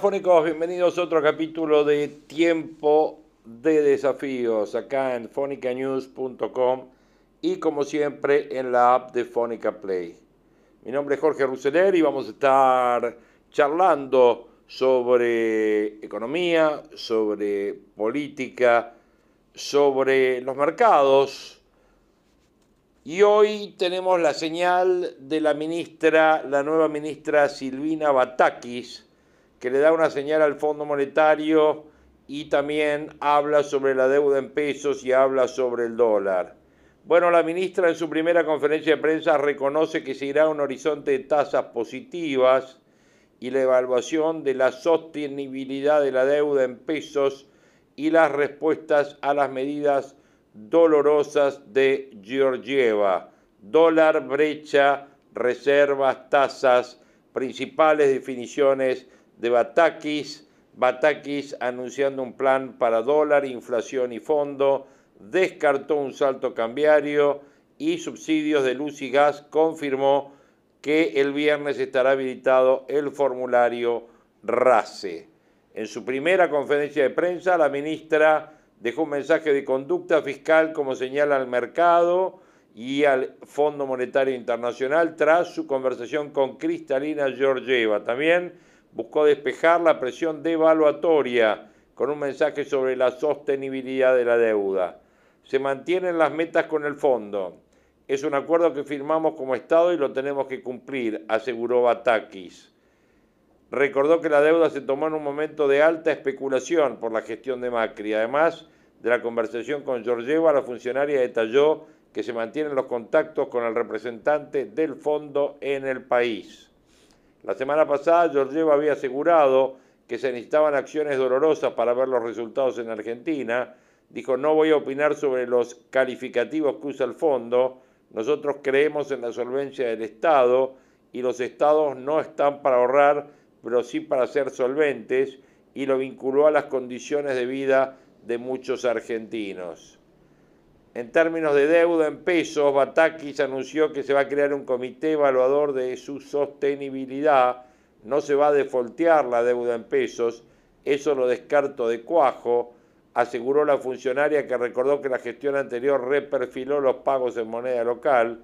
Hola fónicos, bienvenidos a otro capítulo de Tiempo de Desafíos acá en fonicanews.com y como siempre en la app de Fónica Play. Mi nombre es Jorge Russeler y vamos a estar charlando sobre economía, sobre política, sobre los mercados. Y hoy tenemos la señal de la ministra, la nueva ministra Silvina Batakis, que le da una señal al Fondo Monetario y también habla sobre la deuda en pesos y habla sobre el dólar. Bueno, la ministra en su primera conferencia de prensa reconoce que se irá a un horizonte de tasas positivas y la evaluación de la sostenibilidad de la deuda en pesos y las respuestas a las medidas dolorosas de Georgieva. Dólar, brecha, reservas, tasas, principales definiciones de Batakis, Batakis anunciando un plan para dólar, inflación y fondo, descartó un salto cambiario y subsidios de luz y gas, confirmó que el viernes estará habilitado el formulario RACE. En su primera conferencia de prensa, la ministra dejó un mensaje de conducta fiscal como señala al mercado y al Fondo Monetario Internacional tras su conversación con Cristalina Georgieva. También buscó despejar la presión devaluatoria con un mensaje sobre la sostenibilidad de la deuda. Se mantienen las metas con el fondo. Es un acuerdo que firmamos como Estado y lo tenemos que cumplir, aseguró Batakis. Recordó que la deuda se tomó en un momento de alta especulación por la gestión de Macri. Además de la conversación con Georgieva, la funcionaria detalló que se mantienen los contactos con el representante del fondo en el país. La semana pasada Georgieva había asegurado que se necesitaban acciones dolorosas para ver los resultados en Argentina. Dijo, no voy a opinar sobre los calificativos que usa el fondo. Nosotros creemos en la solvencia del Estado y los estados no están para ahorrar, pero sí para ser solventes y lo vinculó a las condiciones de vida de muchos argentinos. En términos de deuda en pesos, Batakis anunció que se va a crear un comité evaluador de su sostenibilidad. No se va a defoltear la deuda en pesos, eso lo descarto de cuajo, aseguró la funcionaria que recordó que la gestión anterior reperfiló los pagos en moneda local.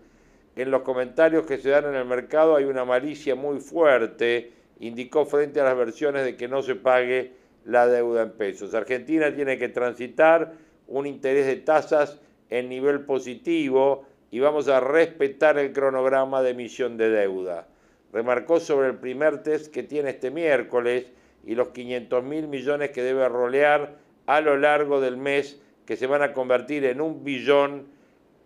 En los comentarios que se dan en el mercado hay una malicia muy fuerte, indicó frente a las versiones de que no se pague la deuda en pesos. Argentina tiene que transitar un interés de tasas en nivel positivo y vamos a respetar el cronograma de emisión de deuda. Remarcó sobre el primer test que tiene este miércoles y los 500 mil millones que debe rolear a lo largo del mes, que se van a convertir en un billón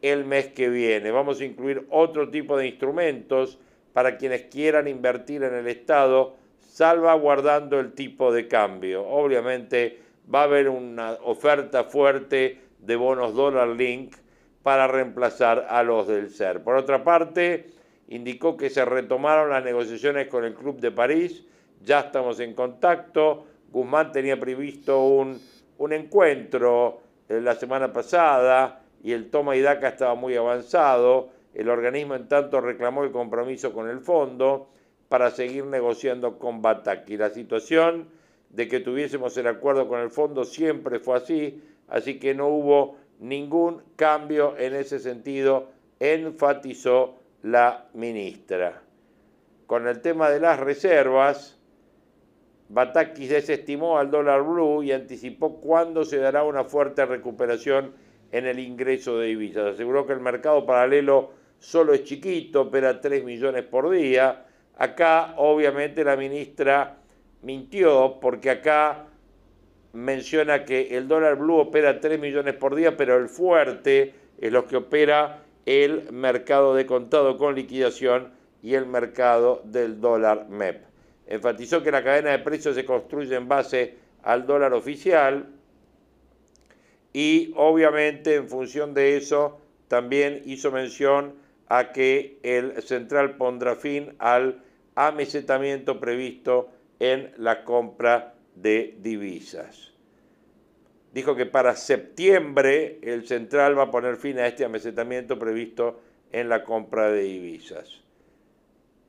el mes que viene. Vamos a incluir otro tipo de instrumentos para quienes quieran invertir en el Estado, salvaguardando el tipo de cambio. Obviamente va a haber una oferta fuerte de bonos dólar link para reemplazar a los del SER. Por otra parte, indicó que se retomaron las negociaciones con el Club de París, ya estamos en contacto, Guzmán tenía previsto un, un encuentro eh, la semana pasada y el toma y daca estaba muy avanzado, el organismo en tanto reclamó el compromiso con el fondo para seguir negociando con Bataki. La situación de que tuviésemos el acuerdo con el fondo siempre fue así, así que no hubo ningún cambio en ese sentido, enfatizó la ministra. Con el tema de las reservas, Batakis desestimó al dólar blue y anticipó cuándo se dará una fuerte recuperación en el ingreso de divisas. Aseguró que el mercado paralelo solo es chiquito, opera 3 millones por día. Acá, obviamente, la ministra mintió porque acá menciona que el dólar blue opera 3 millones por día, pero el fuerte es lo que opera el mercado de contado con liquidación y el mercado del dólar MEP. Enfatizó que la cadena de precios se construye en base al dólar oficial y obviamente en función de eso también hizo mención a que el central pondrá fin al amesetamiento previsto en la compra de divisas. Dijo que para septiembre el central va a poner fin a este amesetamiento previsto en la compra de divisas.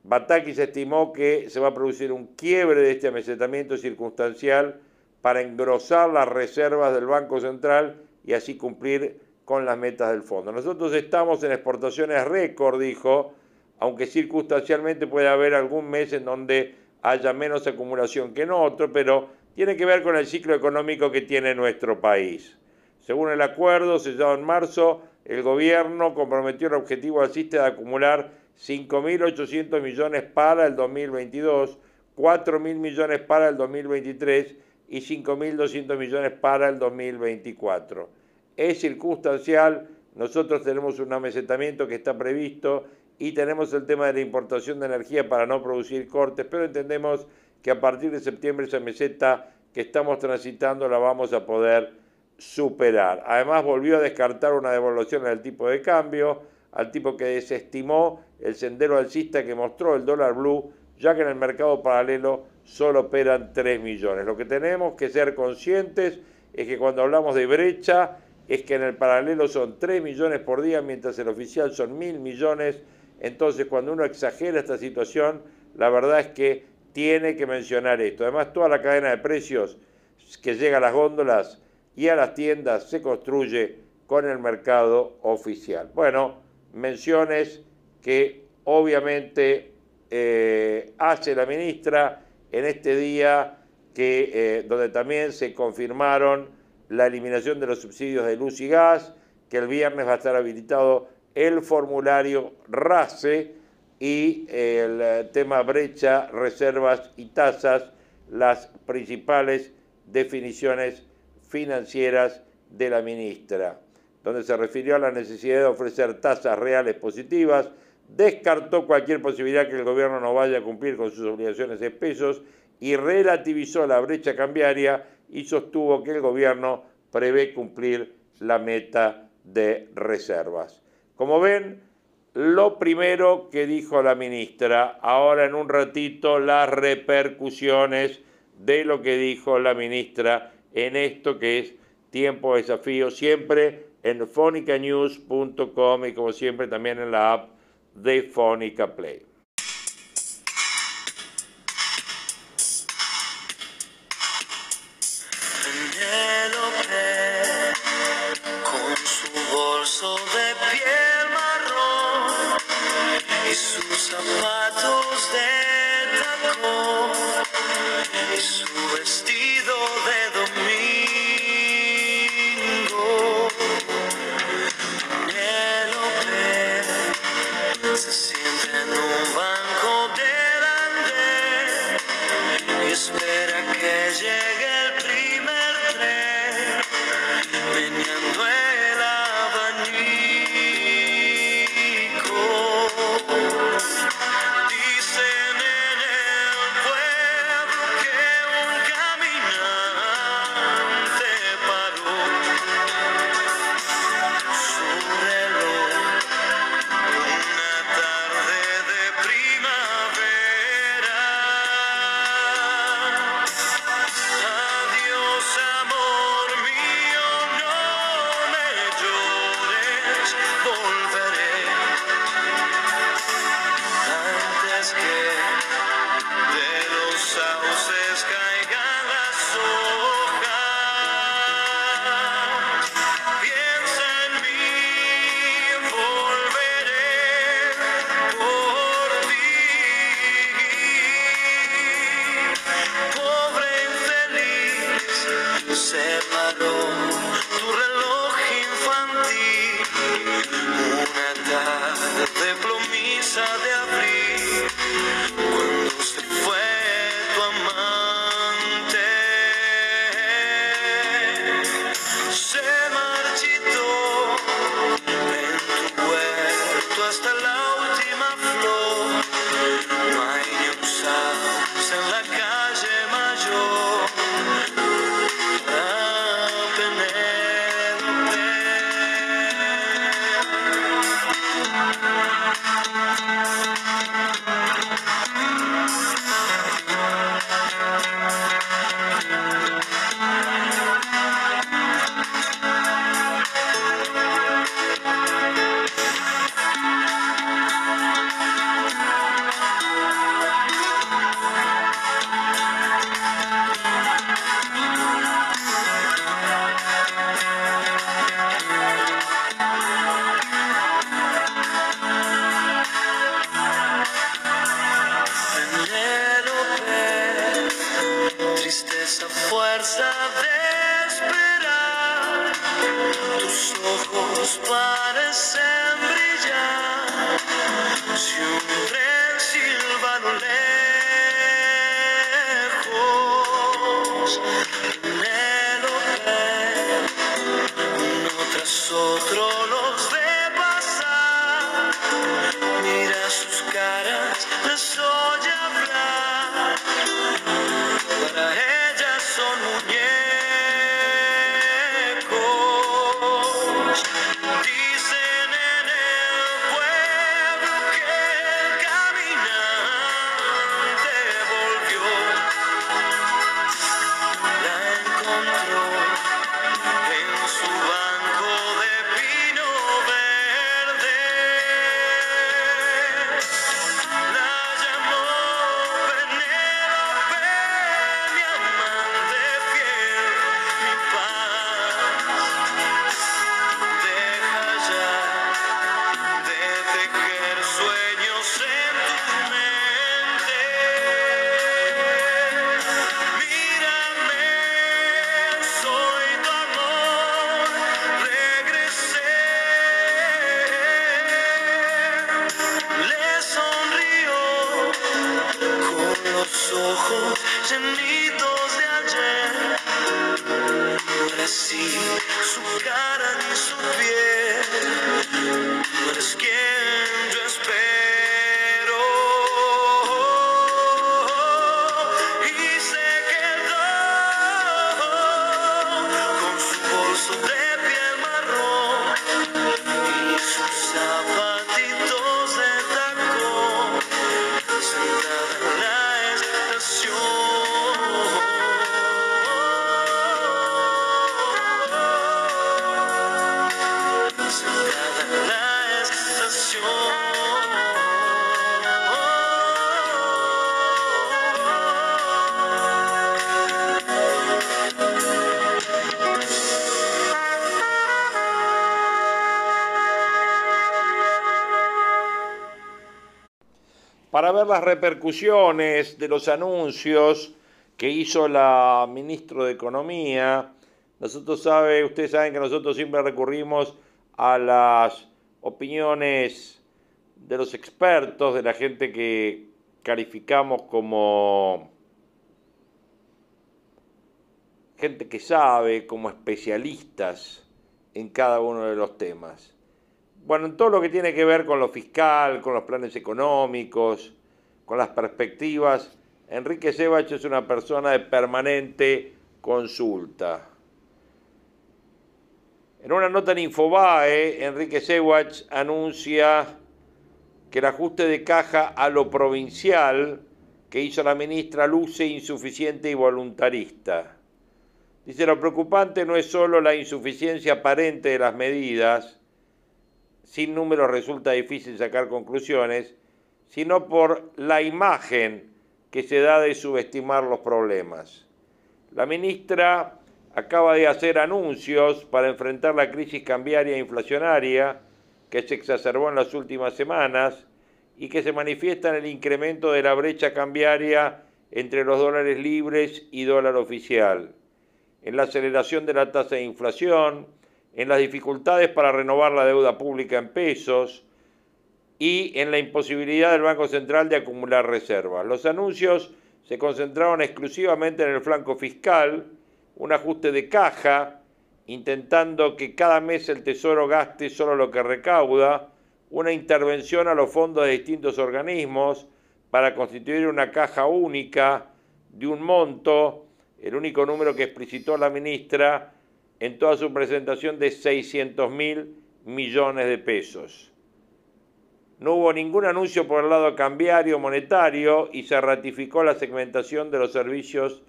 Batakis estimó que se va a producir un quiebre de este amesetamiento circunstancial para engrosar las reservas del Banco Central y así cumplir con las metas del fondo. Nosotros estamos en exportaciones récord, dijo, aunque circunstancialmente puede haber algún mes en donde haya menos acumulación que en otro, pero tiene que ver con el ciclo económico que tiene nuestro país. Según el acuerdo sellado en marzo, el gobierno comprometió el objetivo alcista de acumular 5.800 millones para el 2022, 4.000 millones para el 2023 y 5.200 millones para el 2024. Es circunstancial, nosotros tenemos un amesetamiento que está previsto y tenemos el tema de la importación de energía para no producir cortes, pero entendemos que a partir de septiembre esa meseta que estamos transitando la vamos a poder superar. Además volvió a descartar una devolución al tipo de cambio, al tipo que desestimó el sendero alcista que mostró el dólar blue, ya que en el mercado paralelo solo operan 3 millones. Lo que tenemos que ser conscientes es que cuando hablamos de brecha, es que en el paralelo son 3 millones por día, mientras el oficial son mil millones. Entonces, cuando uno exagera esta situación, la verdad es que tiene que mencionar esto. Además, toda la cadena de precios que llega a las góndolas y a las tiendas se construye con el mercado oficial. Bueno, menciones que obviamente eh, hace la ministra en este día que, eh, donde también se confirmaron la eliminación de los subsidios de luz y gas, que el viernes va a estar habilitado el formulario RACE y el eh, tema brecha, reservas y tasas, las principales definiciones financieras de la ministra, donde se refirió a la necesidad de ofrecer tasas reales positivas, descartó cualquier posibilidad que el gobierno no vaya a cumplir con sus obligaciones de pesos y relativizó la brecha cambiaria y sostuvo que el gobierno prevé cumplir la meta de reservas. Como ven, lo primero que dijo la ministra, ahora en un ratito las repercusiones de lo que dijo la ministra en esto que es tiempo de desafío, siempre en fonicanews.com y como siempre también en la app de Fonica Play. Para ver las repercusiones de los anuncios que hizo la ministra de Economía, nosotros sabe, ustedes saben que nosotros siempre recurrimos a las opiniones de los expertos, de la gente que calificamos como gente que sabe, como especialistas en cada uno de los temas. Bueno, en todo lo que tiene que ver con lo fiscal, con los planes económicos, con las perspectivas, Enrique Sebach es una persona de permanente consulta. En una nota en Infobae, Enrique Sebach anuncia que el ajuste de caja a lo provincial que hizo la ministra luce insuficiente y voluntarista. Dice, lo preocupante no es solo la insuficiencia aparente de las medidas, sin números resulta difícil sacar conclusiones, sino por la imagen que se da de subestimar los problemas. La ministra acaba de hacer anuncios para enfrentar la crisis cambiaria e inflacionaria que se exacerbó en las últimas semanas y que se manifiesta en el incremento de la brecha cambiaria entre los dólares libres y dólar oficial, en la aceleración de la tasa de inflación, en las dificultades para renovar la deuda pública en pesos y en la imposibilidad del Banco Central de acumular reservas. Los anuncios se concentraron exclusivamente en el flanco fiscal, un ajuste de caja, intentando que cada mes el Tesoro gaste solo lo que recauda, una intervención a los fondos de distintos organismos para constituir una caja única de un monto, el único número que explicitó la ministra en toda su presentación de 600 mil millones de pesos. No hubo ningún anuncio por el lado cambiario monetario y se ratificó la segmentación de los servicios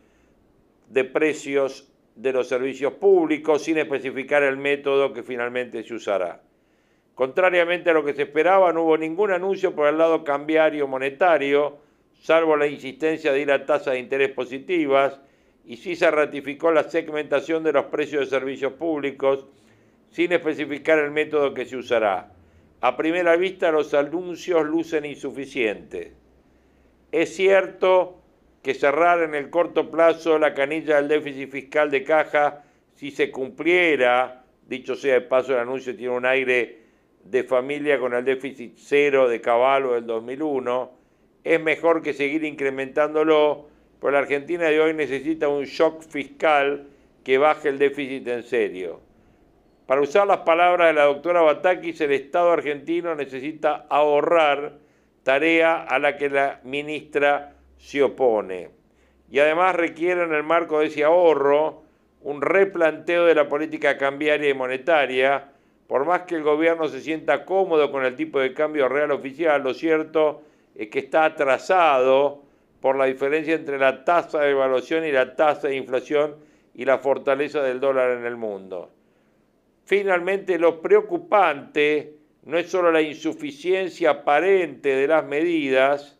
de precios de los servicios públicos sin especificar el método que finalmente se usará. Contrariamente a lo que se esperaba, no hubo ningún anuncio por el lado cambiario monetario, salvo la insistencia de ir a tasas de interés positivas, y sí se ratificó la segmentación de los precios de servicios públicos sin especificar el método que se usará. A primera vista los anuncios lucen insuficientes. Es cierto que cerrar en el corto plazo la canilla del déficit fiscal de caja si se cumpliera, dicho sea de paso el anuncio tiene un aire de familia con el déficit cero de caballo del 2001, es mejor que seguir incrementándolo, porque la Argentina de hoy necesita un shock fiscal que baje el déficit en serio. Para usar las palabras de la doctora Batakis, el Estado argentino necesita ahorrar, tarea a la que la ministra se opone. Y además requiere en el marco de ese ahorro un replanteo de la política cambiaria y monetaria. Por más que el gobierno se sienta cómodo con el tipo de cambio real oficial, lo cierto es que está atrasado por la diferencia entre la tasa de evaluación y la tasa de inflación y la fortaleza del dólar en el mundo. Finalmente, lo preocupante no es solo la insuficiencia aparente de las medidas,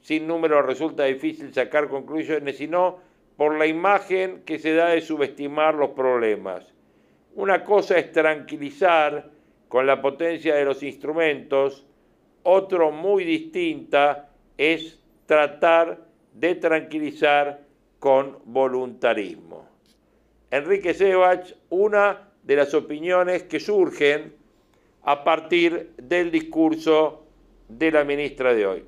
sin número resulta difícil sacar conclusiones, sino por la imagen que se da de subestimar los problemas. Una cosa es tranquilizar con la potencia de los instrumentos, otro muy distinta es tratar de tranquilizar con voluntarismo. Enrique Sebach, una de las opiniones que surgen a partir del discurso de la ministra de hoy.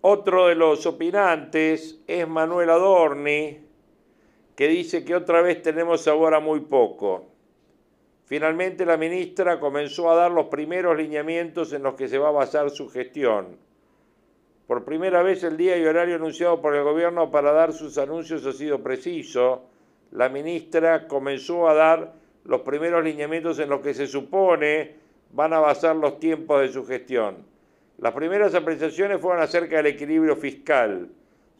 Otro de los opinantes es Manuel Adorni, que dice que otra vez tenemos sabor a muy poco. Finalmente la ministra comenzó a dar los primeros lineamientos en los que se va a basar su gestión. Por primera vez el día y horario anunciado por el gobierno para dar sus anuncios ha sido preciso. La ministra comenzó a dar los primeros lineamientos en los que se supone van a basar los tiempos de su gestión. Las primeras apreciaciones fueron acerca del equilibrio fiscal.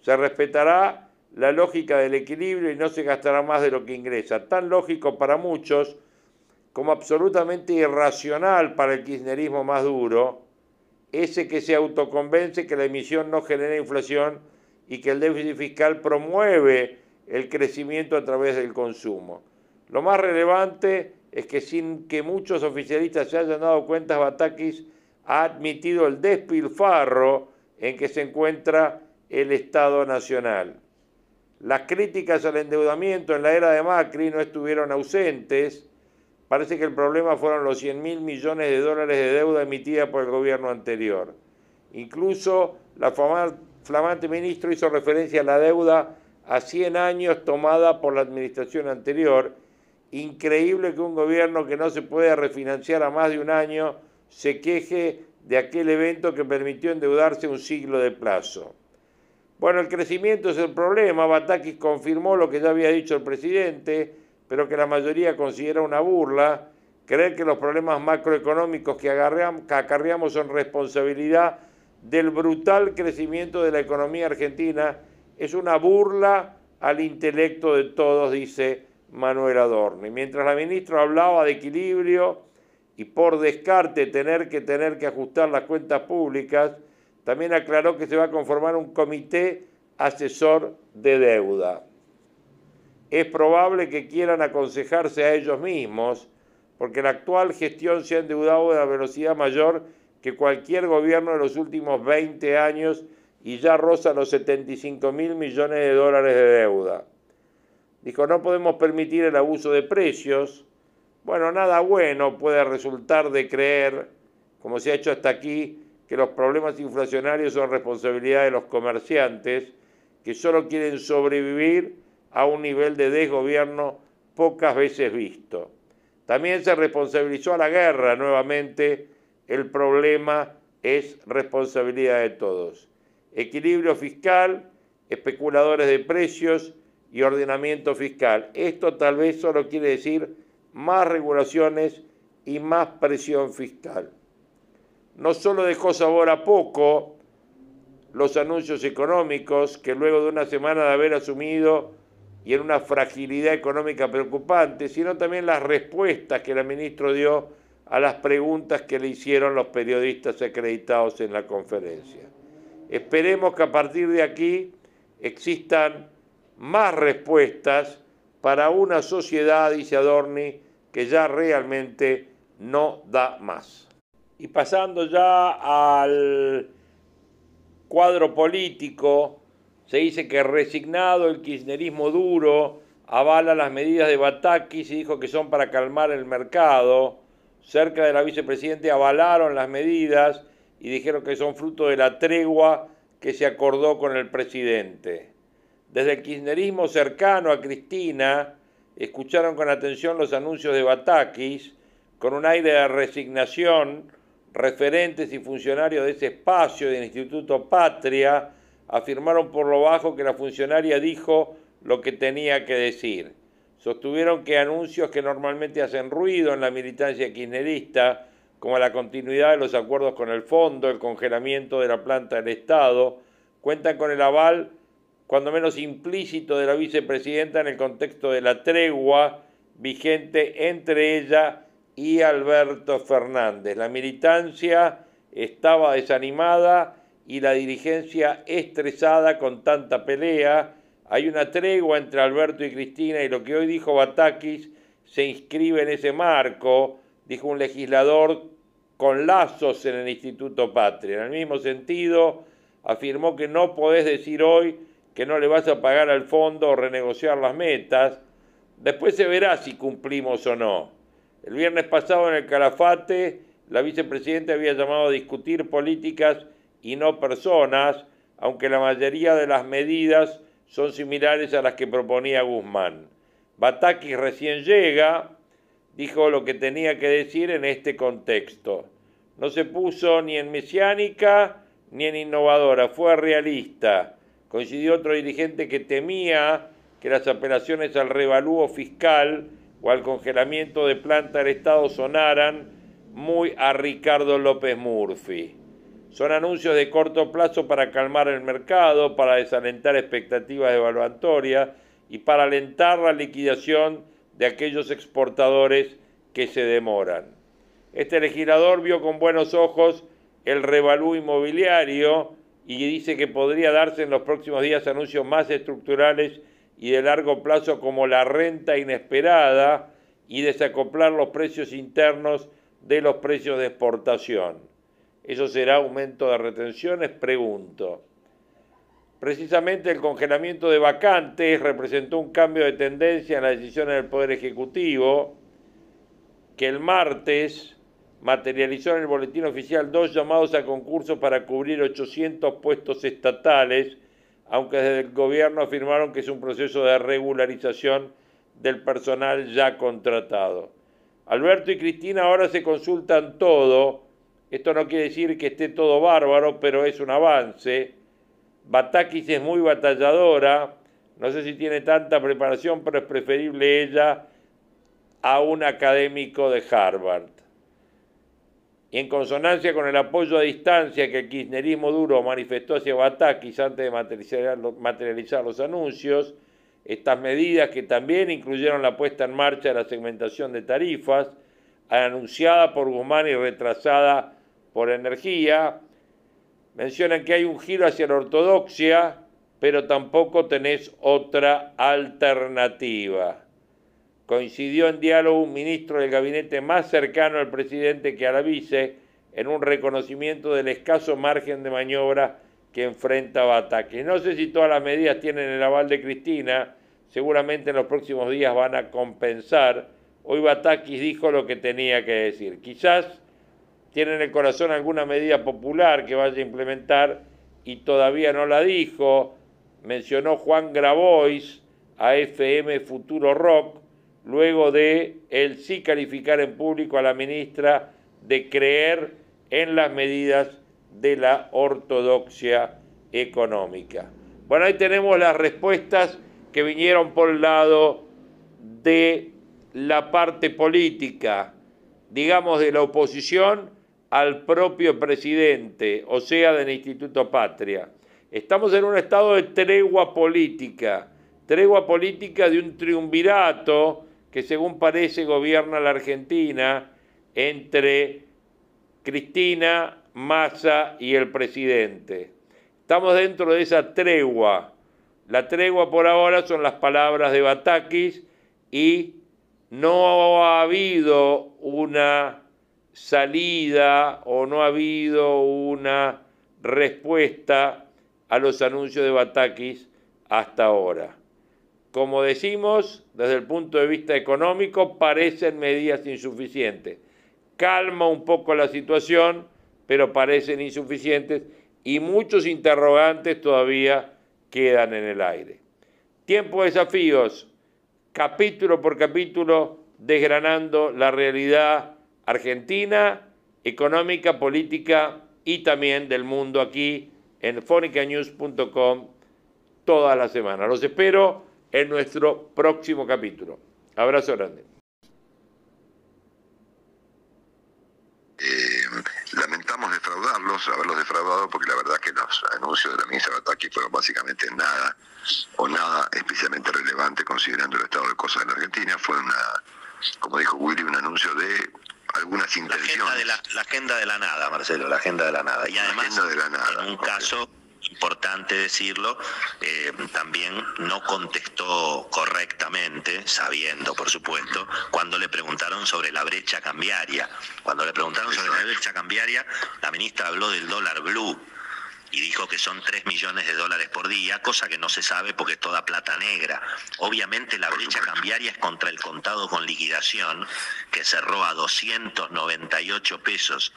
Se respetará la lógica del equilibrio y no se gastará más de lo que ingresa. Tan lógico para muchos como absolutamente irracional para el kirchnerismo más duro, ese que se autoconvence que la emisión no genera inflación y que el déficit fiscal promueve el crecimiento a través del consumo. Lo más relevante es que sin que muchos oficialistas se hayan dado cuenta, Batakis ha admitido el despilfarro en que se encuentra el Estado Nacional. Las críticas al endeudamiento en la era de Macri no estuvieron ausentes. Parece que el problema fueron los 100 mil millones de dólares de deuda emitida por el gobierno anterior. Incluso la flamante ministro hizo referencia a la deuda a 100 años tomada por la administración anterior. Increíble que un gobierno que no se puede refinanciar a más de un año se queje de aquel evento que permitió endeudarse un siglo de plazo. Bueno, el crecimiento es el problema. Batakis confirmó lo que ya había dicho el presidente, pero que la mayoría considera una burla. Creer que los problemas macroeconómicos que, acarreamos son responsabilidad del brutal crecimiento de la economía argentina es una burla al intelecto de todos, dice Manuel Adorno. Y mientras la ministra hablaba de equilibrio, y por descarte tener que tener que ajustar las cuentas públicas, también aclaró que se va a conformar un comité asesor de deuda. Es probable que quieran aconsejarse a ellos mismos, porque la actual gestión se ha endeudado a una velocidad mayor que cualquier gobierno de los últimos 20 años y ya roza los 75 mil millones de dólares de deuda. Dijo, no podemos permitir el abuso de precios, bueno, nada bueno puede resultar de creer, como se ha hecho hasta aquí, que los problemas inflacionarios son responsabilidad de los comerciantes que solo quieren sobrevivir a un nivel de desgobierno pocas veces visto. También se responsabilizó a la guerra nuevamente, el problema es responsabilidad de todos. Equilibrio fiscal, especuladores de precios y ordenamiento fiscal. Esto tal vez solo quiere decir más regulaciones y más presión fiscal. No solo dejó sabor a poco los anuncios económicos que luego de una semana de haber asumido y en una fragilidad económica preocupante, sino también las respuestas que el ministro dio a las preguntas que le hicieron los periodistas acreditados en la conferencia. Esperemos que a partir de aquí existan más respuestas para una sociedad, dice Adorni, que ya realmente no da más. Y pasando ya al cuadro político, Se dice que resignado el kirchnerismo duro avala las medidas de Batakis y dijo que son para calmar el mercado. Cerca de la vicepresidenta avalaron las medidas y dijeron que son fruto de la tregua que se acordó con el presidente. Desde el kirchnerismo cercano a Cristina, escucharon con atención los anuncios de Batakis, con un aire de resignación, referentes y funcionarios de ese espacio del Instituto Patria afirmaron por lo bajo que la funcionaria dijo lo que tenía que decir. Sostuvieron que anuncios que normalmente hacen ruido en la militancia kirchnerista, como la continuidad de los acuerdos con el fondo, el congelamiento de la planta del Estado, cuentan con el aval cuando menos implícito de la vicepresidenta en el contexto de la tregua vigente entre ella y Alberto Fernández. La militancia estaba desanimada y la dirigencia estresada con tanta pelea. Hay una tregua entre Alberto y Cristina y lo que hoy dijo Batakis se inscribe en ese marco, dijo un legislador con lazos en el Instituto Patria. En el mismo sentido, afirmó que no podés decir hoy que no le vas a pagar al fondo o renegociar las metas. Después se verá si cumplimos o no. El viernes pasado en el Calafate, la vicepresidenta había llamado a discutir políticas y no personas, aunque la mayoría de las medidas son similares a las que proponía Guzmán. Batakis recién llega, dijo lo que tenía que decir en este contexto. No se puso ni en mesiánica ni en innovadora, fue realista coincidió otro dirigente que temía que las apelaciones al revalúo fiscal o al congelamiento de planta del Estado sonaran muy a Ricardo López Murphy. Son anuncios de corto plazo para calmar el mercado, para desalentar expectativas evaluatorias y para alentar la liquidación de aquellos exportadores que se demoran. Este legislador vio con buenos ojos el revalú inmobiliario y dice que podría darse en los próximos días anuncios más estructurales y de largo plazo como la renta inesperada y desacoplar los precios internos de los precios de exportación. ¿Eso será aumento de retenciones? Pregunto. Precisamente el congelamiento de vacantes representó un cambio de tendencia en las decisiones del Poder Ejecutivo, que el martes materializó en el boletín oficial dos llamados a concurso para cubrir 800 puestos estatales, aunque desde el gobierno afirmaron que es un proceso de regularización del personal ya contratado. Alberto y Cristina ahora se consultan todo, esto no quiere decir que esté todo bárbaro, pero es un avance. Batakis es muy batalladora, no sé si tiene tanta preparación, pero es preferible ella a un académico de Harvard y en consonancia con el apoyo a distancia que el kirchnerismo duro manifestó hacia Batakis antes de materializar, los anuncios, estas medidas que también incluyeron la puesta en marcha de la segmentación de tarifas, anunciada por Guzmán y retrasada por Energía, mencionan que hay un giro hacia la ortodoxia, pero tampoco tenés otra alternativa coincidió en diálogo un ministro del gabinete más cercano al presidente que a la vice en un reconocimiento del escaso margen de maniobra que enfrenta ataques. No sé si todas las medidas tienen el aval de Cristina, seguramente en los próximos días van a compensar. Hoy Batakis dijo lo que tenía que decir. Quizás tiene en el corazón alguna medida popular que vaya a implementar y todavía no la dijo. Mencionó Juan Grabois a FM Futuro Rock, luego de él sí calificar en público a la ministra de creer en las medidas de la ortodoxia económica. Bueno, ahí tenemos las respuestas que vinieron por el lado de la parte política, digamos de la oposición al propio presidente, o sea, del Instituto Patria. Estamos en un estado de tregua política, tregua política de un triunvirato que según parece gobierna la Argentina entre Cristina, Massa y el presidente. Estamos dentro de esa tregua. La tregua por ahora son las palabras de Batakis y no ha habido una salida o no ha habido una respuesta a los anuncios de Batakis hasta ahora. Como decimos, desde el punto de vista económico, parecen medidas insuficientes. Calma un poco la situación, pero parecen insuficientes y muchos interrogantes todavía quedan en el aire. Tiempo de desafíos, capítulo por capítulo, desgranando la realidad argentina, económica, política y también del mundo aquí en fonicanews.com toda la semana. Los espero en nuestro próximo capítulo. Abrazo grande. Eh, lamentamos defraudarlos, haberlos defraudado, porque la verdad que los anuncios de la ministra Bataki fueron básicamente nada o nada especialmente relevante considerando el estado de cosas en la Argentina. Fue una, como dijo Willy, un anuncio de algunas La agenda, intenciones. de la, la agenda de la nada, Marcelo, la agenda de la nada. Y La además, agenda de la nada, en un caso importante decirlo, eh, también no contestó correctamente, sabiendo, por supuesto, cuando le preguntaron sobre la brecha cambiaria. Cuando le preguntaron sobre la brecha cambiaria, la ministra habló del dólar blue y dijo que son 3 millones de dólares por día, cosa que no se sabe porque es toda plata negra. Obviamente la brecha cambiaria es contra el contado con liquidación, que cerró a 298 pesos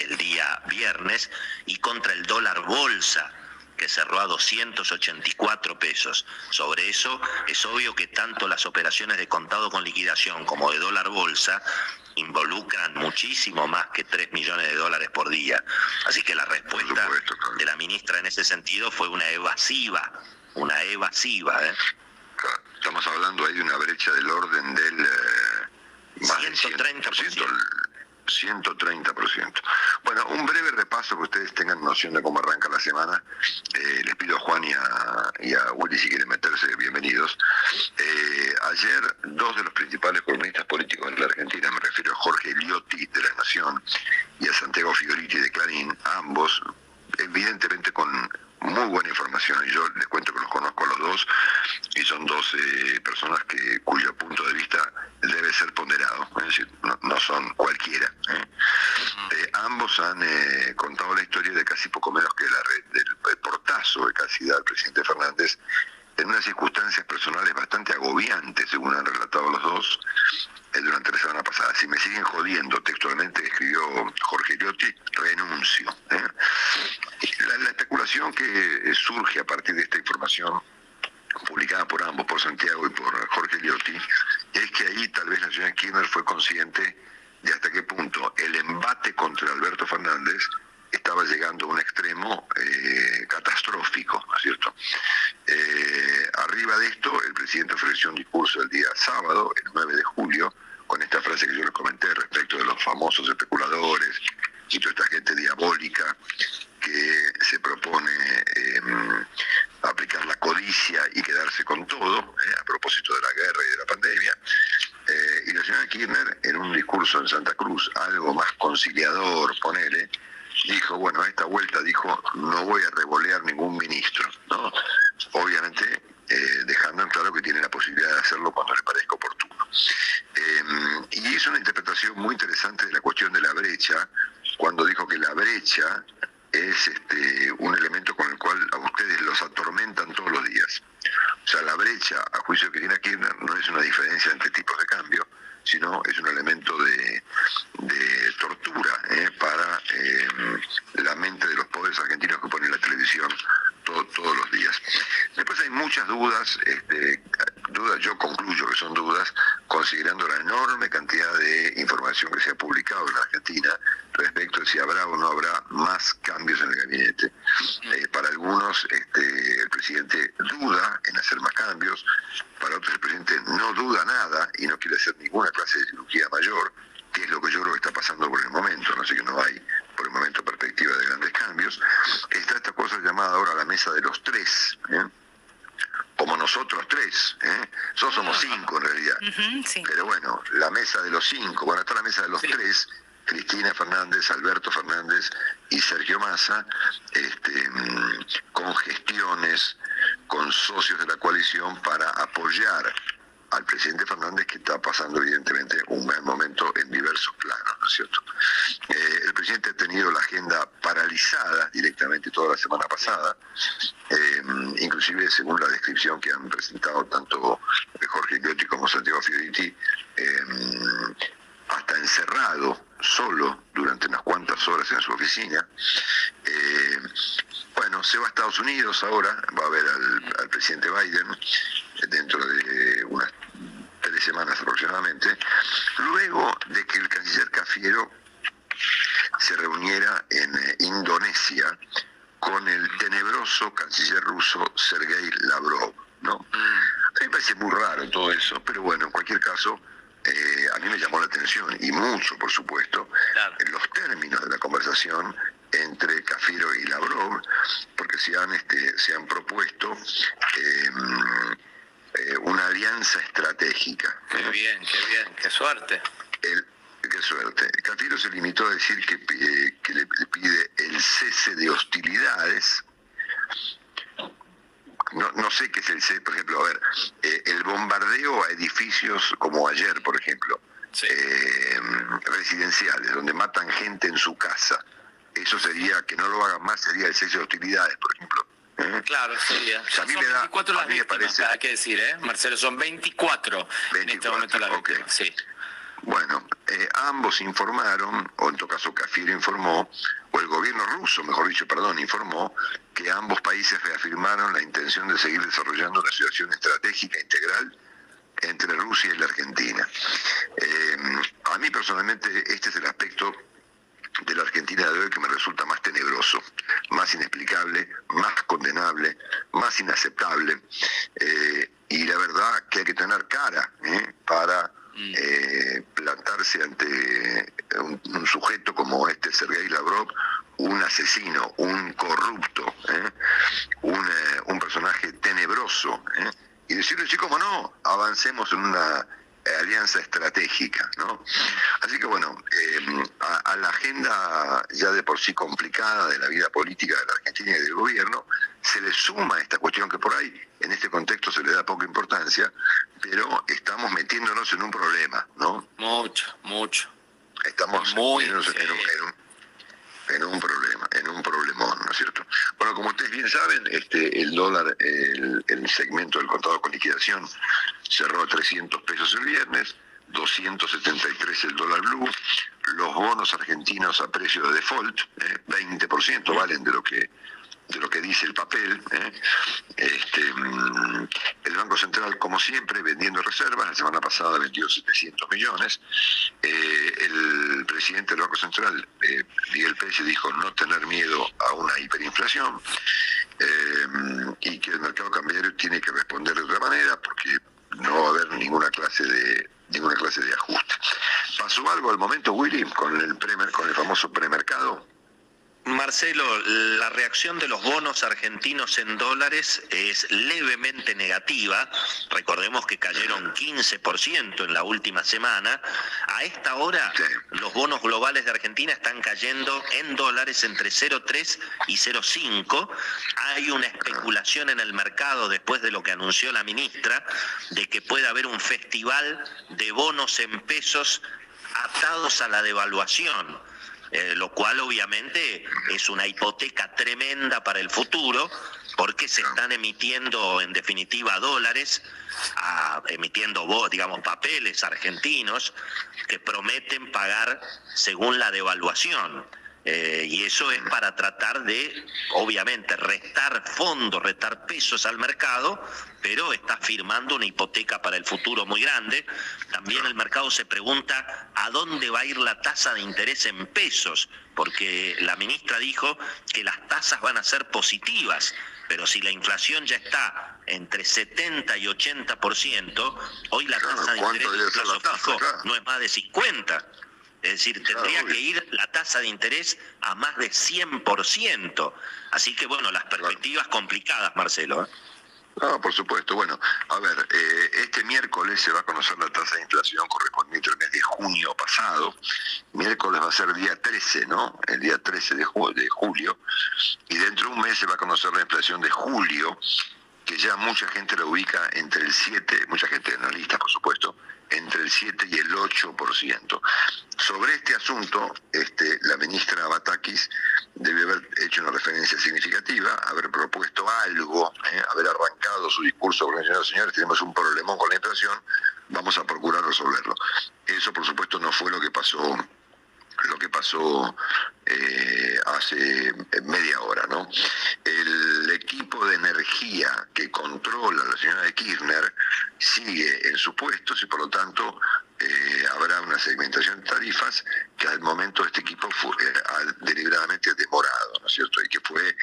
el día viernes, y contra el dólar bolsa, que cerró a 284 pesos. Sobre eso es obvio que tanto las operaciones de contado con liquidación como de dólar bolsa involucran muchísimo más que 3 millones de dólares por día. Así que la respuesta supuesto, claro. de la ministra en ese sentido fue una evasiva, una evasiva. ¿eh? Claro, Estamos hablando ahí de una brecha del orden del eh, más del 130%. 130%. Bueno, un breve repaso que ustedes tengan noción de cómo arranca la semana. Eh, les pido a Juan y a, y a Willy si quieren meterse, bienvenidos. Eh, ayer dos de los principales columnistas políticos de la Argentina, me refiero a Jorge Liotti de La Nación y a Santiago Fioriti de Clarín, ambos evidentemente con muy buena información y yo les cuento que los conozco a los dos y son dos eh, personas que cuyo punto de vista debe ser ponderado, es decir, no, no son cualquiera. ¿eh? Eh, ambos han eh, contado la historia de casi poco menos que la red del el portazo que casi da el presidente Fernández en unas circunstancias personales bastante agobiantes, según han relatado los dos, durante la semana pasada. Si me siguen jodiendo, textualmente escribió Jorge Liotti, renuncio. ¿eh? La, la especulación que eh, surge a partir de esta información publicada por ambos, por Santiago y por Jorge Liotti, es que ahí tal vez la señora Kirchner fue consciente de hasta qué punto el embate contra Alberto Fernández estaba llegando a un extremo eh, catastrófico, ¿no es cierto? Eh, arriba de esto, el presidente ofreció un discurso el día sábado, el 9 de julio, con esta frase que yo les comenté respecto de los famosos especuladores y toda esta gente diabólica que se propone eh, aplicar la codicia y quedarse con todo, eh, a propósito de la guerra y de la pandemia. Eh, y la señora Kirchner, en un discurso en Santa Cruz, algo más conciliador, ponele, dijo, bueno, a esta vuelta dijo, no voy a revolear ningún ministro, ¿no? Obviamente eh, dejando en claro que tiene la posibilidad de hacerlo cuando le parezca oportuno. Eh, y es una interpretación muy interesante de la cuestión de la brecha, cuando dijo que la brecha es este, un elemento con el cual a ustedes los atormentan todos los días. O sea, la brecha, a juicio de Cristina Kirchner, no es una diferencia entre tipos de cambio, sino es un elemento de, de tortura ¿eh? para eh, la mente de los pobres argentinos que ponen la televisión todo- todos los días. Después hay muchas dudas, este, dudas, yo concluyo que son dudas, considerando la enorme cantidad de información que se ha publicado en la Argentina respecto de si habrá o no habrá más cambios en el gabinete. Eh, para algunos este, el presidente duda en hacer más cambios, para otros el presidente no duda nada y no quiere hacer ninguna clase de cirugía mayor, que es lo que yo creo que está pasando por el momento, no sé que no hay por el momento perspectiva de grandes cambios. Está esta cosa llamada ahora la mesa de los tres, ¿eh? como nosotros tres, ¿eh? nosotros somos cinco en realidad. Sí. Pero bueno, la mesa de los cinco, bueno, está la mesa de los tres, Cristina Fernández, Alberto Fernández y Sergio Massa, este, mm, con gestiones, con socios de la coalición para apoyar al presidente Fernández que está pasando evidentemente un mal momento en diversos planos, ¿no es cierto? Eh, el presidente ha tenido la agenda paralizada directamente toda la semana pasada, eh, inclusive según la descripción que han presentado tanto Jorge Ghiotti como Santiago Fioriti, eh, hasta encerrado solo durante unas cuantas horas en su oficina. Eh, bueno, se va a Estados Unidos ahora, va a ver al, al presidente Biden dentro de unas tres semanas aproximadamente, luego de que el canciller Cafiero se reuniera en eh, Indonesia con el tenebroso canciller ruso Sergei Lavrov, ¿no? A mí me parece muy raro todo eso, pero bueno, en cualquier caso, eh, a mí me llamó la atención, y mucho, por supuesto, Claro. en los términos de la conversación entre Cafiero y Lavrov, porque se han, este, se han propuesto eh, eh, una alianza estratégica. Qué bien, qué bien, qué suerte. El- qué suerte. Cafiero se limitó a decir que, le, le pide el cese de hostilidades. No, no sé qué es el cese, por ejemplo, a ver, eh, el bombardeo a edificios como ayer, por ejemplo, Sí. eh, residenciales, donde matan gente en su casa. Eso sería, que no lo hagan más, sería el cese de hostilidades, por ejemplo. ¿eh? Claro, sería. sea, a mí son me da- 24 a las mí me víctimas, parece- hay que decir, ¿eh? Marcelo, son 24, en este 24, momento las ok. víctimas. Sí. Bueno, eh, ambos informaron, o en todo caso Cafiero informó, o el gobierno ruso, mejor dicho, perdón, informó que ambos países reafirmaron la intención de seguir desarrollando una situación estratégica integral entre Rusia y la Argentina. Eh, a mí personalmente este es el aspecto de la Argentina de hoy que me resulta más tenebroso, más inexplicable, más condenable, más inaceptable. Eh, y la verdad que hay que tener cara para eh, plantarse ante un, sujeto como este Sergei Lavrov, un asesino, un corrupto, ¿eh? un, eh, un personaje tenebroso, ¿eh? y decirle, sí, cómo no, avancemos en una eh, alianza estratégica, ¿no? Así que bueno, eh, a, a la agenda ya de por sí complicada de la vida política de la Argentina y del gobierno, se le suma esta cuestión que por ahí en este contexto se le da poca importancia, pero estamos metiéndonos en un problema, ¿no? Mucho, mucho. Estamos Muy, metiéndonos en, un, en un- en un problema, en un problemón, ¿no es cierto? Bueno, como ustedes bien saben, este, el dólar, el, el segmento del contado con liquidación cerró a 300 pesos el viernes, 273 el dólar blue, los bonos argentinos a precio de default, eh, 20% valen de lo que de lo que dice el papel. ¿eh? Este, mm, el Banco Central, como siempre, vendiendo reservas. La semana pasada vendió 700 millones. Eh, el presidente del Banco Central, eh, Miguel Pérez, dijo no tener miedo a una hiperinflación y que el mercado cambiario tiene que responder de otra manera porque no va a haber ninguna clase de ninguna clase de ajuste. ¿Pasó algo al momento, Willy, con el, premer- con el famoso premercado? Marcelo, la reacción de los bonos argentinos en dólares es levemente negativa. Recordemos que cayeron 15% en la última semana. A esta hora, los bonos globales de Argentina están cayendo en dólares entre 0,3 y 0,5. Hay una especulación en el mercado después de lo que anunció la ministra de que puede haber un festival de bonos en pesos atados a la devaluación. Eh, lo cual obviamente es una hipoteca tremenda para el futuro, porque se están emitiendo en definitiva dólares, a- emitiendo, digamos, papeles argentinos que prometen pagar según la devaluación. Eh, y eso es para tratar de, obviamente, restar fondos, restar pesos al mercado, pero está firmando una hipoteca para el futuro muy grande. También el mercado se pregunta a dónde va a ir la tasa de interés en pesos, porque la ministra dijo que las tasas van a ser positivas, pero si la inflación ya está entre 70 y 80%, hoy la Claro, tasa de ¿cuánto interés la plazo fijo Claro. no es más de 50. Es decir, tendría que ir la tasa de interés a más de 100%. Así que, bueno, las perspectivas complicadas, Marcelo. ¿eh? No, por supuesto. Bueno, a ver, eh, este miércoles se va a conocer la tasa de inflación correspondiente al mes de junio pasado. Miércoles va a ser día 13, ¿no? El día 13 de, ju- de julio. Y dentro de un mes se va a conocer la inflación de julio. Que ya mucha gente lo ubica entre el 7, mucha gente analista por supuesto, entre el 7 y el 8%. Sobre este asunto, este, la ministra Batakis debe haber hecho una referencia significativa, haber propuesto algo, ¿eh? haber arrancado su discurso con señores, señores, tenemos un problemón con la inflación, vamos a procurar resolverlo. Eso, por supuesto, no fue lo que pasó lo que pasó eh, hace media hora, ¿no? El equipo de energía que controla la señora de Kirchner sigue en sus puestos y por lo tanto eh, habrá una segmentación de tarifas que al momento este equipo fue eh, deliberadamente demorado, ¿no es cierto? Y que fue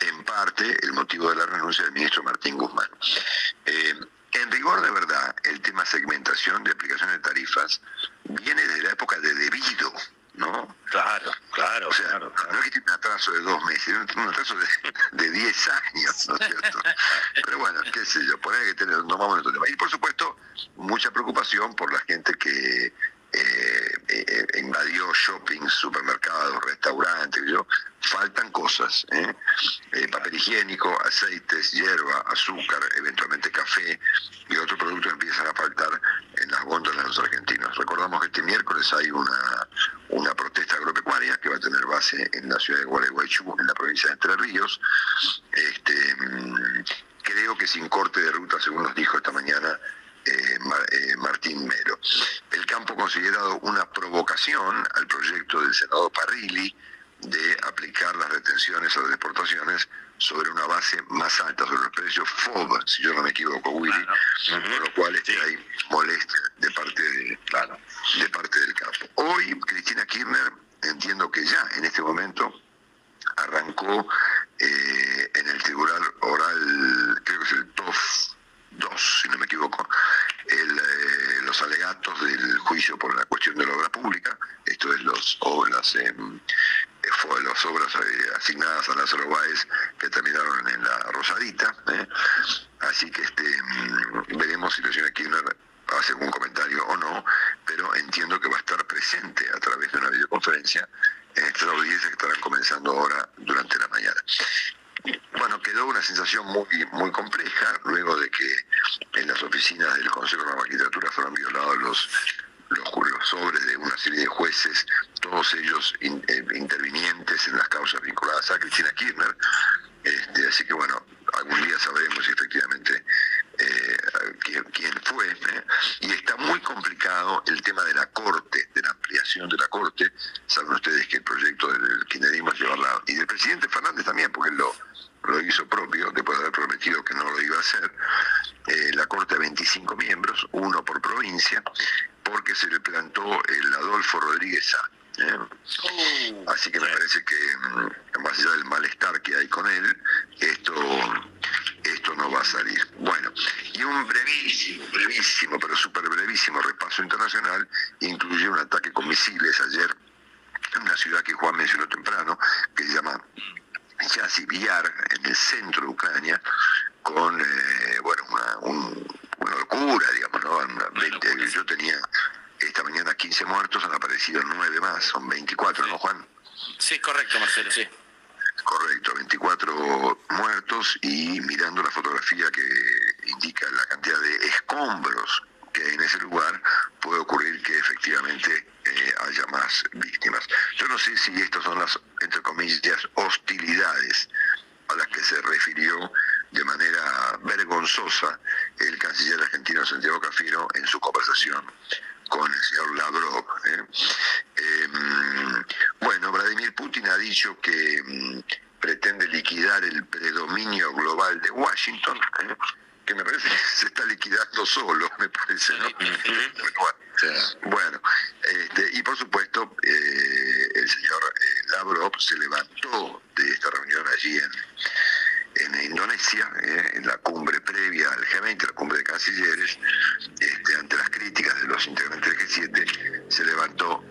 en parte el motivo de la renuncia del ministro Martín Guzmán. Eh, en rigor de verdad, el tema segmentación de aplicación de tarifas viene de la época de debido, ¿no? Claro, claro, O sea, claro. no es que tiene un atraso de dos meses, tiene un atraso de, de 10 años, ¿no es cierto? Pero bueno, qué sé yo, poner que tener, nos vamos a tema. Y por supuesto, mucha preocupación por la gente que eh, eh, invadió shopping, supermercados, restaurantes, yo, faltan cosas, ¿eh? Eh, papel higiénico, aceites, hierba, azúcar, eventualmente café y otros productos empiezan a faltar en las góndolas de los argentinos. Recordamos que este miércoles hay una, una protesta agropecuaria que va a tener base en la ciudad de Gualeguaychú, en la provincia de Entre Ríos. Este, mm, creo que sin corte de ruta, según nos dijo esta mañana eh, Mar- Martín Melo. El campo considerado una provocación al proyecto del senador Parrilli de aplicar las retenciones a las exportaciones sobre una base más alta sobre los precios FOB, si yo no me equivoco, Willy, Claro. por lo cual este, Sí. hay molestia de parte de, claro, de parte del campo. Hoy Cristina Kirchner entiendo que ya en este momento arrancó eh, en el tribunal oral, creo que es el TOF 2, si no me equivoco, el, eh, los alegatos del juicio por la cuestión de la obra pública, esto es los obras, eh, eh, fue las obras eh, asignadas a Lázaro Báez que terminaron en la Rosadita, ¿eh? así que este mm, veremos si la señora Kirchner hace algún comentario o no, pero entiendo que va a estar presente a través de una videoconferencia en estas audiencias que estarán comenzando ahora durante la mañana. Bueno, quedó una sensación muy muy compleja luego de que en las oficinas del Consejo de la Magistratura fueron violados los los, ju- los sobres de una serie de jueces, todos ellos eh, intervinientes en las causas vinculadas a Cristina Kirchner. Este, así que bueno, algún día sabremos efectivamente eh, quién, fue. ¿eh? Y está muy complicado el tema de la Corte, de la ampliación de la Corte. Saben ustedes que el proyecto del kirchnerismo es llevarla, y del presidente Fernández también, porque él lo, lo hizo propio, después de haber prometido que no lo iba a hacer, la Corte de 25 miembros, uno por provincia, porque se le plantó el Adolfo Rodríguez A. ¿eh? Así que me parece que mm, más allá del malestar que hay con él, esto, esto no va a salir. Bueno, y un brevísimo, brevísimo, pero súper brevísimo repaso internacional incluye un ataque con misiles ayer en una ciudad que Juan mencionó temprano, que se llama Yar, en el centro de Ucrania, con eh, bueno una, un- una locura, digamos, ¿no? Una 20 yo tenía esta mañana 15 muertos, han aparecido 9 más, son 24, ¿no, Juan? Sí, correcto, Marcelo, sí. Correcto, 24 muertos y mirando la fotografía que indica la cantidad de escombros que hay en ese lugar, puede ocurrir que efectivamente eh, haya más víctimas. Yo no sé si estas son las, entre comillas, hostilidades a las que se refirió de manera vergonzosa el canciller argentino Santiago Cafiero en su conversación con el señor Lavrov. ¿eh? Em, bueno, Vladimir Putin ha dicho que mm, pretende liquidar el predominio global de Washington, ¿eh? que me parece que se está liquidando solo, me parece, ¿no? Bueno, bueno, este, y por supuesto, eh, el señor Lavrov se levantó de esta reunión allí en, en Indonesia, eh, en la cumbre previa al G20, la cumbre de cancilleres, este, ante las críticas de los integrantes del G7, se levantó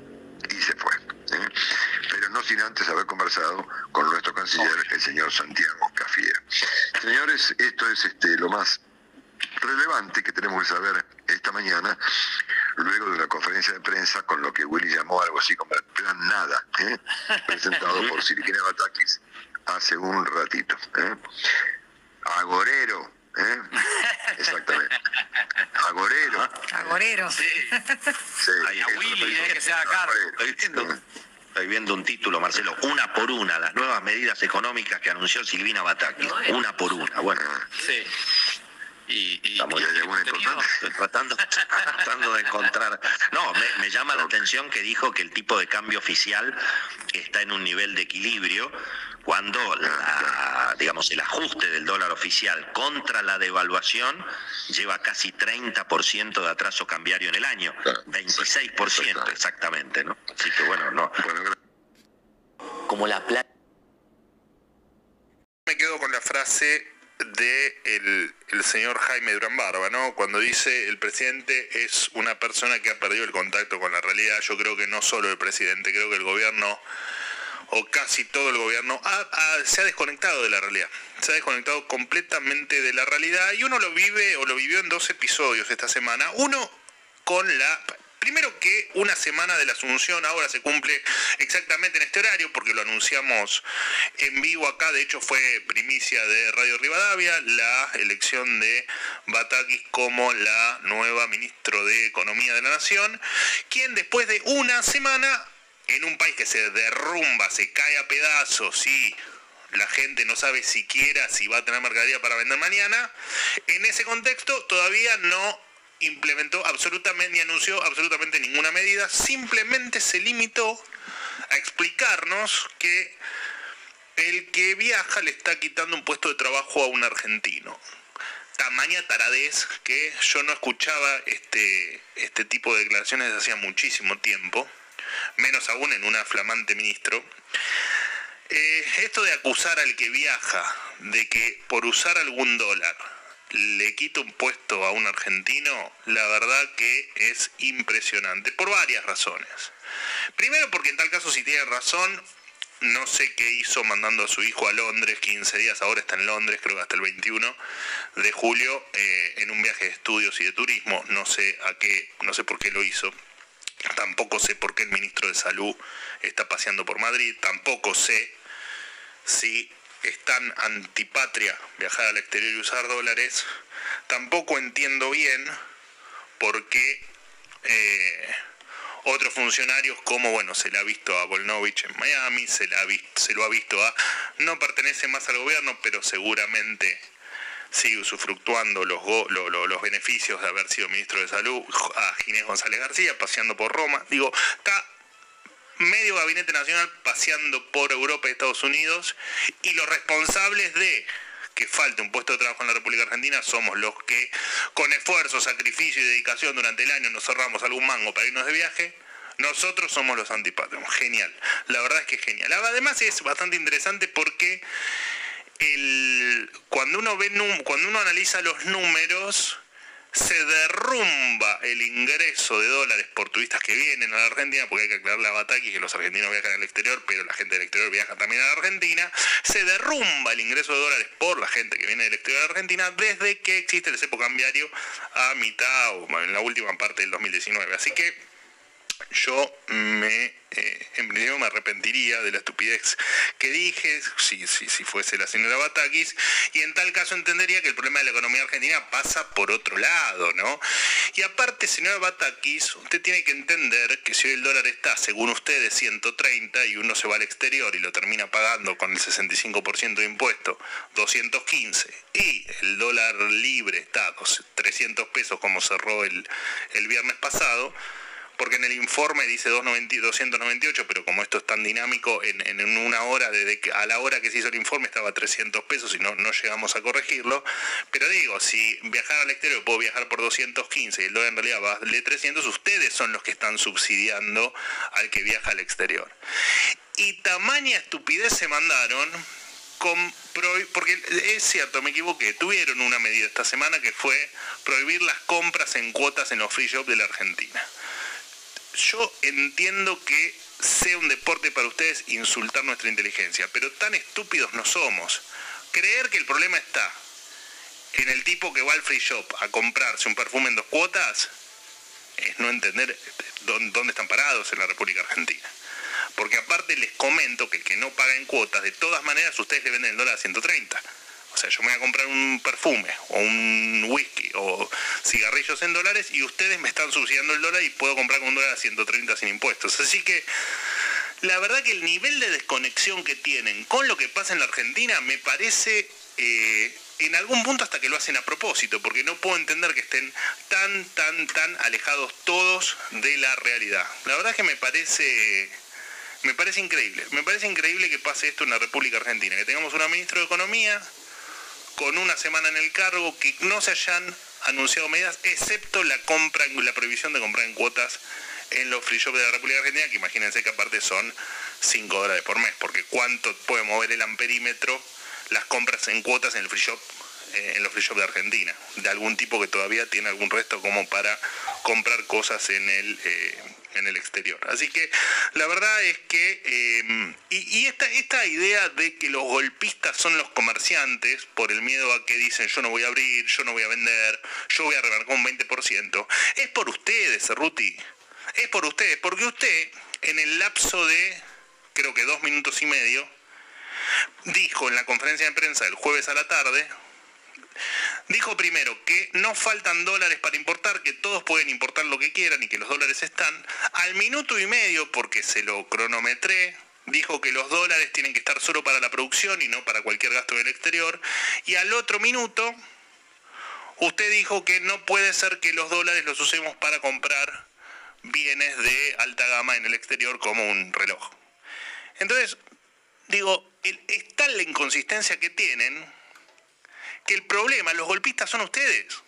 y se fue. ¿eh? Pero no sin antes haber conversado con nuestro canciller, el señor Santiago Cafiera. Señores, esto es este, lo más relevante que tenemos que saber esta mañana, luego de una conferencia de prensa con lo que Willy llamó algo así como el plan nada, ¿eh? presentado por Siliquina Batakis hace un ratito. ¿eh? Agorero, ¿eh? Exactamente. Agorero. Agorero. Sí. Sí, a Willy, eh, que. Estoy viendo, estoy viendo un título, Marcelo, una por una, las nuevas medidas económicas que anunció Silvina Batakis. Una por una. Bueno, Sí. Y, y, Estamos y- tratando, tratando de encontrar. No, me, me llama la atención que dijo que el tipo de cambio oficial está en un nivel de equilibrio cuando la, digamos el ajuste del dólar oficial contra la devaluación lleva casi 30% de atraso cambiario en el año, Claro, 26% exactamente, ¿no? Así que bueno, no, como la plata. Me quedo con la frase de el, el señor Jaime Durán Barba, ¿no? Cuando dice el presidente es una persona que ha perdido el contacto con la realidad. Yo creo que no solo el presidente, creo que el gobierno o casi todo el gobierno ha- ha- se ha desconectado de la realidad. Se ha desconectado completamente de la realidad y uno lo vive o lo vivió en dos episodios esta semana. Uno con la... Primero que una semana de la Asunción ahora se cumple exactamente en este horario porque lo anunciamos en vivo acá, de hecho fue primicia de Radio Rivadavia, la elección de Batakis como la nueva ministro de Economía de la Nación, quien después de una semana en un país que se derrumba, se cae a pedazos y la gente no sabe siquiera si va a tener mercadería para vender mañana, en ese contexto todavía no implementó absolutamente ni anunció absolutamente ninguna medida, simplemente se limitó a explicarnos que el que viaja le está quitando un puesto de trabajo a un argentino. Tamaña taradez que yo no escuchaba este, este tipo de declaraciones desde hacía muchísimo tiempo, menos aún en una flamante ministro. Eh, esto de acusar al que viaja de que por usar algún dólar le quita un puesto a un argentino, la verdad que es impresionante, por varias razones. Primero porque en tal caso si tiene razón, no sé qué hizo mandando a su hijo a Londres 15 días, ahora está en Londres, creo que hasta el 21 de julio, eh, en un viaje de estudios y de turismo, no sé a qué, no sé por qué lo hizo. Tampoco sé por qué el ministro de Salud está paseando por Madrid, tampoco sé si es tan antipatria viajar al exterior y usar dólares, tampoco entiendo bien por qué eh, otros funcionarios, como bueno, se le ha visto a Volnovich en Miami, se, se lo ha visto a, no pertenece más al gobierno, pero seguramente sigue usufructuando los, los beneficios de haber sido ministro de Salud, a Ginés González García, paseando por Roma. Digo, está medio gabinete nacional paseando por Europa y Estados Unidos y los responsables de que falte un puesto de trabajo en la República Argentina somos los que con esfuerzo, sacrificio y dedicación durante el año nos ahorramos algún mango para irnos de viaje. Nosotros somos los antipatrios. Genial. La verdad es que es genial. Además es bastante interesante porque cuando uno ve cuando uno analiza los números se derrumba el ingreso de dólares por turistas que vienen a la Argentina, porque hay que aclararle a Bataki que los argentinos viajan al exterior, pero la gente del exterior viaja también a la Argentina, se derrumba el ingreso de dólares por la gente que viene del exterior a la Argentina desde que existe el cepo cambiario a mitad o en la última parte del 2019. Así que yo me, eh, en principio me arrepentiría de la estupidez que dije, si, si, fuese la señora Batakis, y en tal caso entendería que el problema de la economía argentina pasa por otro lado, ¿no? Y aparte, señora Batakis, usted tiene que entender que si hoy el dólar está, según ustedes, 130 y uno se va al exterior y lo termina pagando con el 65% de impuesto, 215, y el dólar libre está a 300 pesos como cerró el, el viernes pasado, porque en el informe dice 290 298, pero como esto es tan dinámico, en, una hora, desde que, a la hora que se hizo el informe estaba a 300 pesos y no, llegamos a corregirlo. Pero digo, si viajar al exterior puedo viajar por 215 y el dólar en realidad vale 300, ustedes son los que están subsidiando al que viaja al exterior. Y tamaña estupidez se mandaron con porque es cierto, me equivoqué, tuvieron una medida esta semana que fue prohibir las compras en cuotas en los free shop de la Argentina yo entiendo que sea un deporte para ustedes insultar nuestra inteligencia, pero tan estúpidos no somos. Creer que el problema está en el tipo que va al free shop a comprarse un perfume en dos cuotas es no entender dónde, están parados en la República Argentina. Porque aparte les comento que el que no paga en cuotas, de todas maneras ustedes le venden el dólar a 130. O sea, yo me voy a comprar un perfume o un whisky o cigarrillos en dólares y ustedes me están subsidiando el dólar y puedo comprar con un dólar a 130 sin impuestos. Así que la verdad que el nivel de desconexión que tienen con lo que pasa en la Argentina me parece eh, en algún punto hasta que lo hacen a propósito, porque no puedo entender que estén tan, tan, tan alejados todos de la realidad. La verdad que me parece me parece increíble. Me parece increíble que pase esto en la República Argentina, que tengamos una ministra de Economía con una semana en el cargo, que no se hayan anunciado medidas, excepto la compra, la prohibición de comprar en cuotas en los free shops de la República Argentina, que imagínense que aparte son 5 dólares por mes, porque cuánto puede mover el amperímetro las compras en cuotas en el free shop eh, en los free shops de Argentina, de algún tipo que todavía tiene algún resto como para comprar cosas en el, eh, en el exterior. Así que la verdad es que, eh, y, esta, esta idea de que los golpistas son los comerciantes, por el miedo a que dicen yo no voy a abrir, yo no voy a vender, yo voy a remarcar un 20%, es por ustedes, Cerruti, es por ustedes, porque usted en el lapso de, creo que dos minutos y medio, dijo en la conferencia de prensa el jueves a la tarde, Dijo primero que no faltan dólares para importar, que todos pueden importar lo que quieran y que los dólares están. Al minuto y medio, porque se lo cronometré, dijo que los dólares tienen que estar solo para la producción y no para cualquier gasto en el exterior. Y al otro minuto, usted dijo que no puede ser que los dólares los usemos para comprar bienes de alta gama en el exterior como un reloj. Entonces, digo, es tal la inconsistencia que tienen que el problema, los golpistas son ustedes.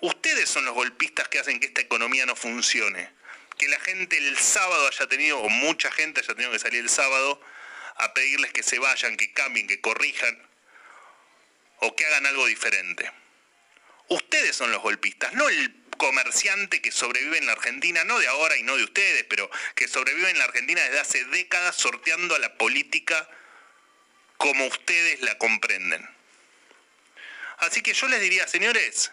Ustedes son los golpistas que hacen que esta economía no funcione. Que la gente el sábado haya tenido, o mucha gente haya tenido que salir el sábado a pedirles que se vayan, que cambien, que corrijan, o que hagan algo diferente. Ustedes son los golpistas, no el comerciante que sobrevive en la Argentina, no de ahora y no de ustedes, pero que sobrevive en la Argentina desde hace décadas sorteando a la política como ustedes la comprenden. Así que yo les diría, señores,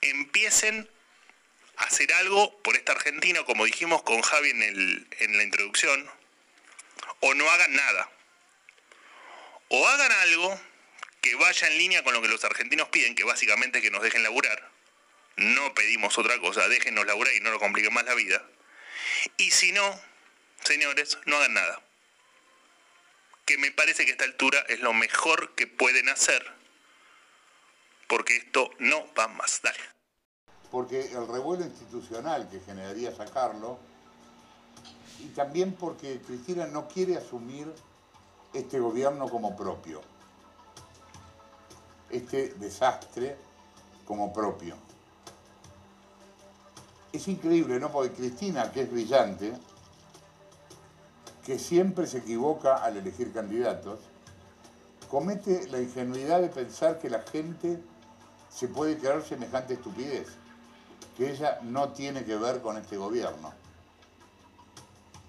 empiecen a hacer algo por esta Argentina, como dijimos con Javi en, la introducción, o no hagan nada. O hagan algo que vaya en línea con lo que los argentinos piden, que básicamente es que nos dejen laburar. No pedimos otra cosa, déjenos laburar y no nos compliquen más la vida. Y si no, señores, no hagan nada. Que me parece que a esta altura es lo mejor que pueden hacer porque esto no va más. Dale. Porque el revuelo institucional que generaría sacarlo, y también porque Cristina no quiere asumir este gobierno como propio, este desastre como propio. Es increíble, ¿no? Porque Cristina, que es brillante, que siempre se equivoca al elegir candidatos, comete la ingenuidad de pensar que la gente se puede crear semejante estupidez, que ella no tiene que ver con este gobierno.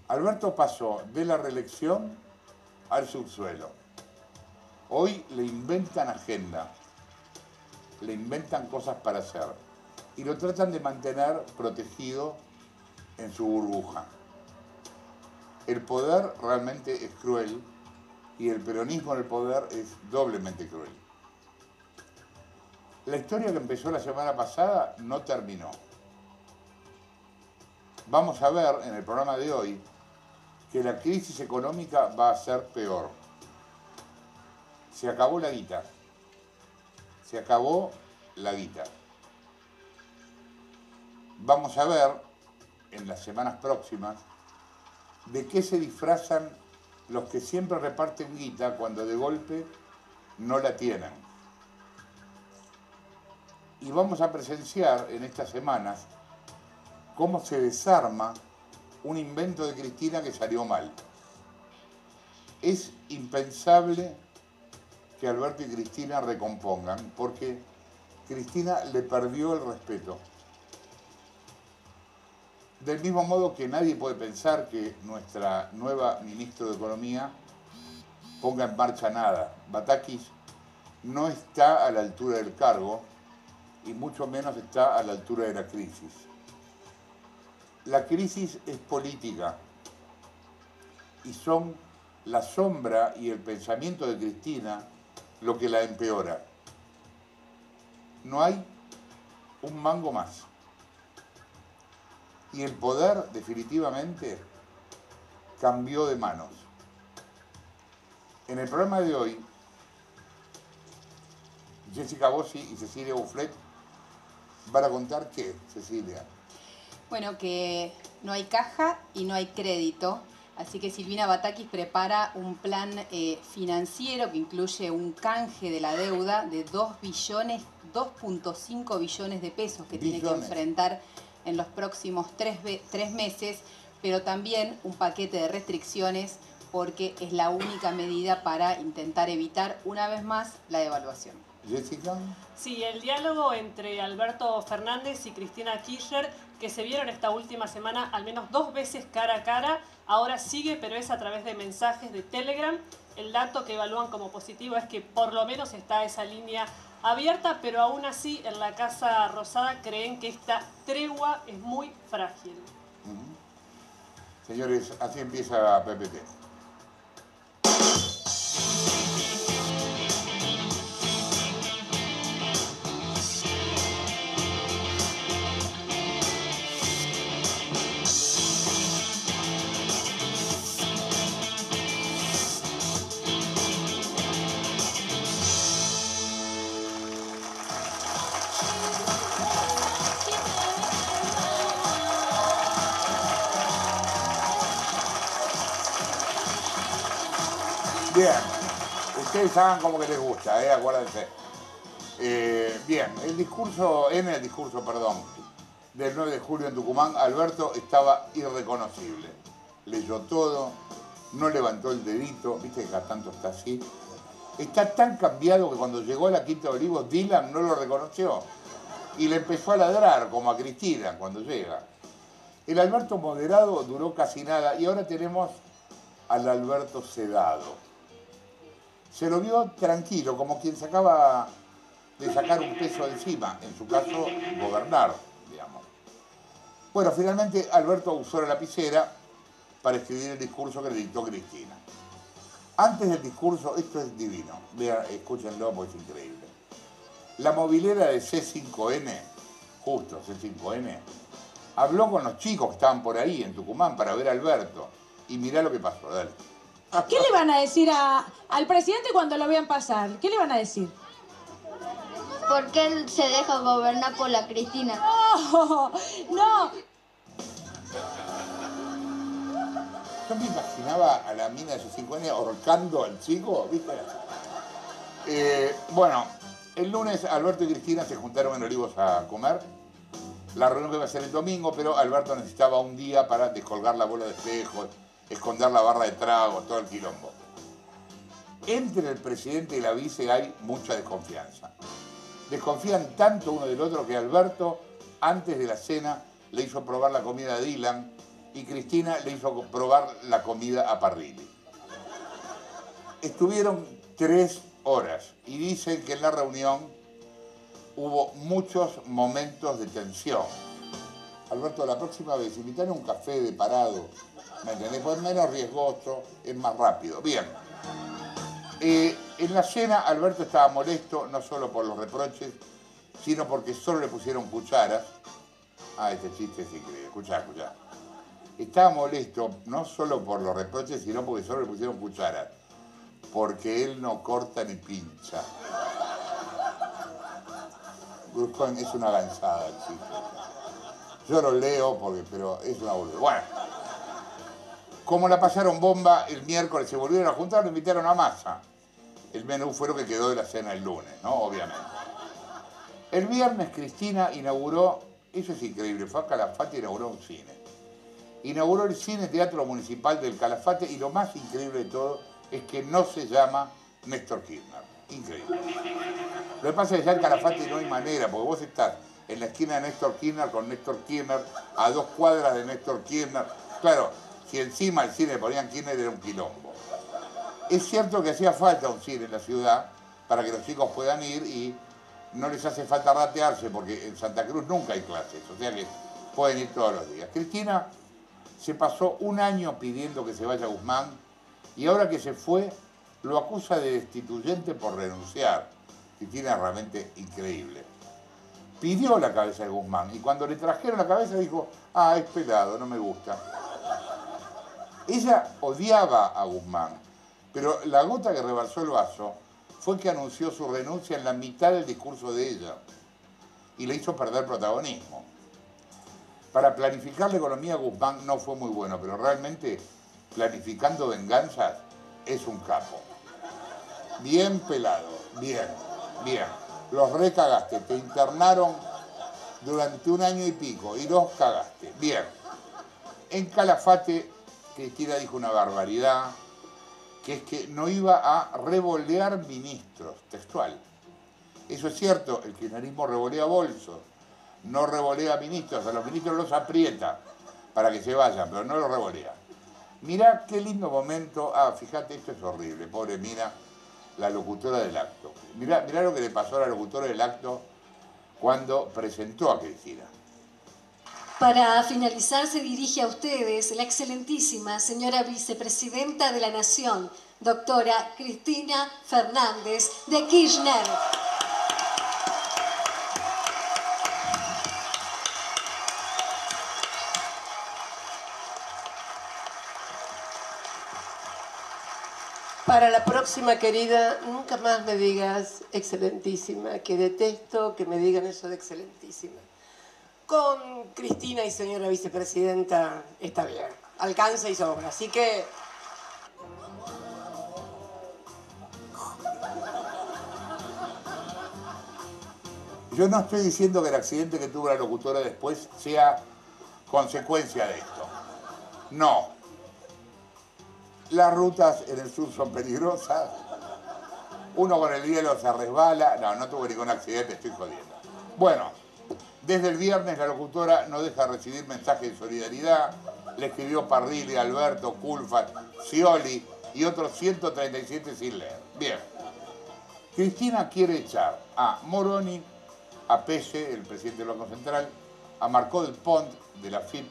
Alberto pasó de la reelección al subsuelo. Hoy le inventan agenda, le inventan cosas para hacer y lo tratan de mantener protegido en su burbuja. El poder realmente es cruel y el peronismo en el poder es doblemente cruel. La historia que empezó la semana pasada no terminó. Vamos a ver en el programa de hoy que la crisis económica va a ser peor. Se acabó la guita. Se acabó la guita. Vamos a ver en las semanas próximas de qué se disfrazan los que siempre reparten guita cuando de golpe no la tienen y vamos a presenciar en estas semanas cómo se desarma un invento de Cristina que salió mal. Es impensable que Alberto y Cristina recompongan porque Cristina le perdió el respeto. Del mismo modo que nadie puede pensar que nuestra nueva ministra de Economía ponga en marcha nada. Batakis no está a la altura del cargo y mucho menos está a la altura de la crisis. La crisis es política y son la sombra y el pensamiento de Cristina lo que la empeora. No hay un mango más. Y el poder definitivamente cambió de manos. En el programa de hoy, Jessica Bossi y Cecilia Bufflet van a contar qué, Cecilia. Bueno, que no hay caja y no hay crédito. Así que Silvina Batakis prepara un plan eh, financiero que incluye un canje de la deuda de 2 billones, 2.5 billones de pesos que tiene que enfrentar en los próximos tres, tres meses, pero también un paquete de restricciones porque es la única medida para intentar evitar una vez más la devaluación. Jessica. Sí, el diálogo entre Alberto Fernández y Cristina Kirchner, que se vieron esta última semana al menos dos veces cara a cara, ahora sigue, pero es a través de mensajes de Telegram. El dato que evalúan como positivo es que por lo menos está esa línea abierta, pero aún así en la Casa Rosada creen que esta tregua es muy frágil. Señores, así empieza PPT. Ustedes hagan les gusta, ¿eh? acuérdense. Eh, bien, el discurso, en el discurso, perdón, del 9 de julio en Tucumán, Alberto estaba irreconocible. Leyó todo, no levantó el dedito, viste que cada tanto está así. Está tan cambiado que cuando llegó a la Quinta de Olivos, Dylan no lo reconoció. Y le empezó a ladrar, como a Cristina cuando llega. El Alberto moderado duró casi nada y ahora tenemos al Alberto sedado. Se lo vio tranquilo, como quien se acaba de sacar un peso encima, en su caso, gobernar, digamos. Bueno, finalmente Alberto usó la lapicera para escribir el discurso que le dictó Cristina. Antes del discurso, esto es divino, vean, escúchenlo porque es increíble. La movilera de C5N, justo C5N, habló con los chicos que estaban por ahí en Tucumán para ver a Alberto. Y mirá lo que pasó, dale. ¿Qué le van a decir a- al presidente cuando lo vean pasar? ¿Qué le van a decir? ¿Por qué él se deja gobernar por la Cristina? ¡No! ¡No! Yo me imaginaba a la mina de sus 5 años ahorcando al chico, ¿viste? Eh, bueno, el lunes Alberto y Cristina se juntaron en Olivos a comer. La reunión iba a ser el domingo, pero Alberto necesitaba un día para descolgar la bola de espejos, esconder la barra de tragos, todo el quilombo. Entre el presidente y la vice hay mucha desconfianza. Desconfían tanto uno del otro que Alberto, antes de la cena, le hizo probar la comida a Dylan y Cristina le hizo probar la comida a Parrilli. Estuvieron tres horas y dicen que en la reunión hubo muchos momentos de tensión. Alberto, la próxima vez, invitar a un café de parado, ¿me entendés? Pues es menos riesgoso, es más rápido. Bien. Eh, en la cena, Alberto estaba molesto, no solo por los reproches, sino porque solo le pusieron cucharas. Ah, este chiste es increíble. Escuchá, escuchá. Estaba molesto no solo por los reproches, sino porque solo le pusieron cucharas. Porque él no corta ni pincha. Bruscón es una avanzada el chiste. Yo lo leo porque, pero es una boludez. Bueno, como la pasaron bomba, el miércoles se volvieron a juntar, lo invitaron a masa. El menú fue lo que quedó de la cena el lunes, ¿no? Obviamente. El viernes Cristina inauguró, eso es increíble, fue a Calafate y inauguró un cine. Inauguró el Cine Teatro Municipal del Calafate y lo más increíble de todo es que no se llama Néstor Kirchner. Increíble. Lo que pasa es que ya en Calafate no hay manera, porque vos estás en la esquina de Néstor Kirchner con Néstor Kirchner, a dos cuadras de Néstor Kirchner. Claro, si encima el cine ponían Kirchner era un quilombo. Es cierto que hacía falta un cine en la ciudad para que los chicos puedan ir y no les hace falta ratearse porque en Santa Cruz nunca hay clases, o sea que pueden ir todos los días. Cristina se pasó un año pidiendo que se vaya Guzmán y ahora que se fue lo acusa de destituyente por renunciar. Cristina es realmente increíble. Pidió la cabeza de Guzmán y cuando le trajeron la cabeza dijo, ah, es pelado, no me gusta. Ella odiaba a Guzmán, pero la gota que rebalsó el vaso fue que anunció su renuncia en la mitad del discurso de ella y le hizo perder protagonismo. Para planificar la economía Guzmán no fue muy bueno, pero realmente planificando venganzas es un capo. Bien pelado, bien, bien. Los recagaste, te internaron durante un año y pico y los cagaste. Bien. En Calafate, Cristina dijo una barbaridad, que es que no iba a revolear ministros, textual. Eso es cierto, el kirchnerismo revolea bolsos, no revolea ministros, a los ministros los aprieta para que se vayan, pero no los revolea. Mirá qué lindo momento, ah, fíjate, esto es horrible, pobre Mina, la locutora del acto. Mirá, lo que le pasó a la locutora del acto cuando presentó a Cristina. Para finalizar, se dirige a ustedes la excelentísima señora vicepresidenta de la Nación, doctora Cristina Fernández de Kirchner. Para la próxima, querida, nunca más me digas excelentísima, que detesto que me digan eso de excelentísima. Con Cristina y señora vicepresidenta está bien, alcanza y sobra. Así que Yo no estoy diciendo que el accidente que tuvo la locutora después sea consecuencia de esto. No. Las rutas en el sur son peligrosas. Uno con el hielo se resbala. No, no tuve ningún accidente, estoy jodiendo. Bueno, desde el viernes la locutora no deja de recibir mensajes de solidaridad. Le escribió Parrilli, Alberto, Culfat, Scioli y otros 137 sin leer. Bien. Cristina quiere echar a Moroni, a Pelle, el presidente del Banco Central, a Marcó del Pont, de la FIP,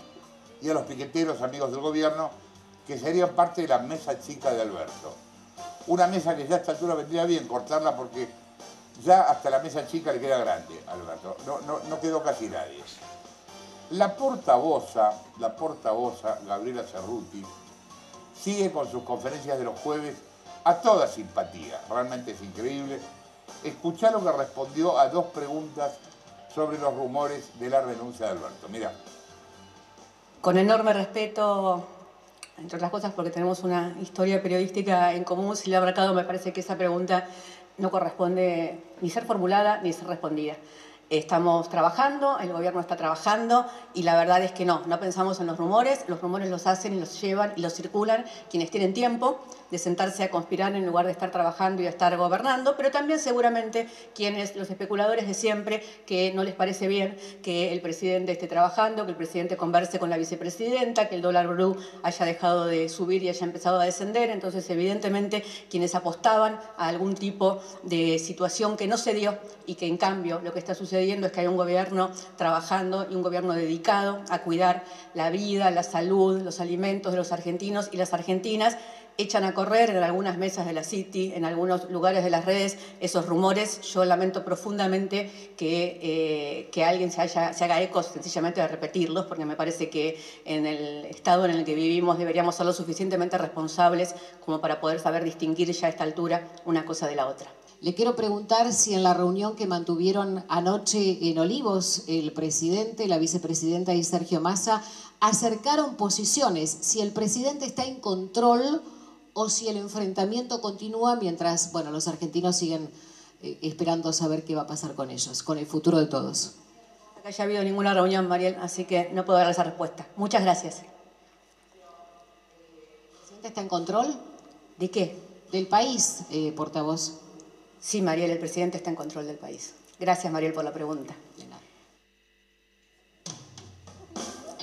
y a los piqueteros amigos del gobierno, que serían parte de la mesa chica de Alberto. Una mesa que ya a esta altura vendría bien cortarla porque ya hasta la mesa chica le queda grande Alberto. No, no, no quedó casi nadie. La portavoza, la portavoza Gabriela Cerruti, sigue con sus conferencias de los jueves a toda simpatía. Realmente es increíble. Escuchá lo que respondió a dos preguntas sobre los rumores de la renuncia de Alberto. Mira. Con enorme respeto, entre otras cosas porque tenemos una historia periodística en común, Silvia Bracado, me parece que esa pregunta no corresponde ni ser formulada ni ser respondida. Estamos trabajando, el gobierno está trabajando y la verdad es que no, no pensamos en los rumores, los rumores los hacen y los llevan y los circulan quienes tienen tiempo de sentarse a conspirar en lugar de estar trabajando y de estar gobernando, pero también seguramente quienes, los especuladores de siempre, que no les parece bien que el presidente esté trabajando, que el presidente converse con la vicepresidenta, que el dólar blue haya dejado de subir y haya empezado a descender, entonces evidentemente quienes apostaban a algún tipo de situación que no se dio y que en cambio lo que está sucediendo es que hay un gobierno trabajando y un gobierno dedicado a cuidar la vida, la salud, los alimentos de los argentinos y las argentinas, echan a correr en algunas mesas de la City, en algunos lugares de las redes, esos rumores. Yo lamento profundamente que, eh, que alguien se, se haga eco sencillamente de repetirlos, porque me parece que en el estado en el que vivimos deberíamos ser lo suficientemente responsables como para poder saber distinguir ya a esta altura una cosa de la otra. Le quiero preguntar si en la reunión que mantuvieron anoche en Olivos, el presidente, la vicepresidenta y Sergio Massa acercaron posiciones, si el presidente está en control o si el enfrentamiento continúa mientras, bueno, los argentinos siguen eh, esperando saber qué va a pasar con ellos, con el futuro de todos. Acá ya ha habido ninguna reunión, Mariel, así que no puedo dar esa respuesta. Muchas gracias. ¿El presidente está en control? ¿De qué? Del país, eh, portavoz. Sí, Mariel, el presidente está en control del país. Gracias, Mariel, por la pregunta.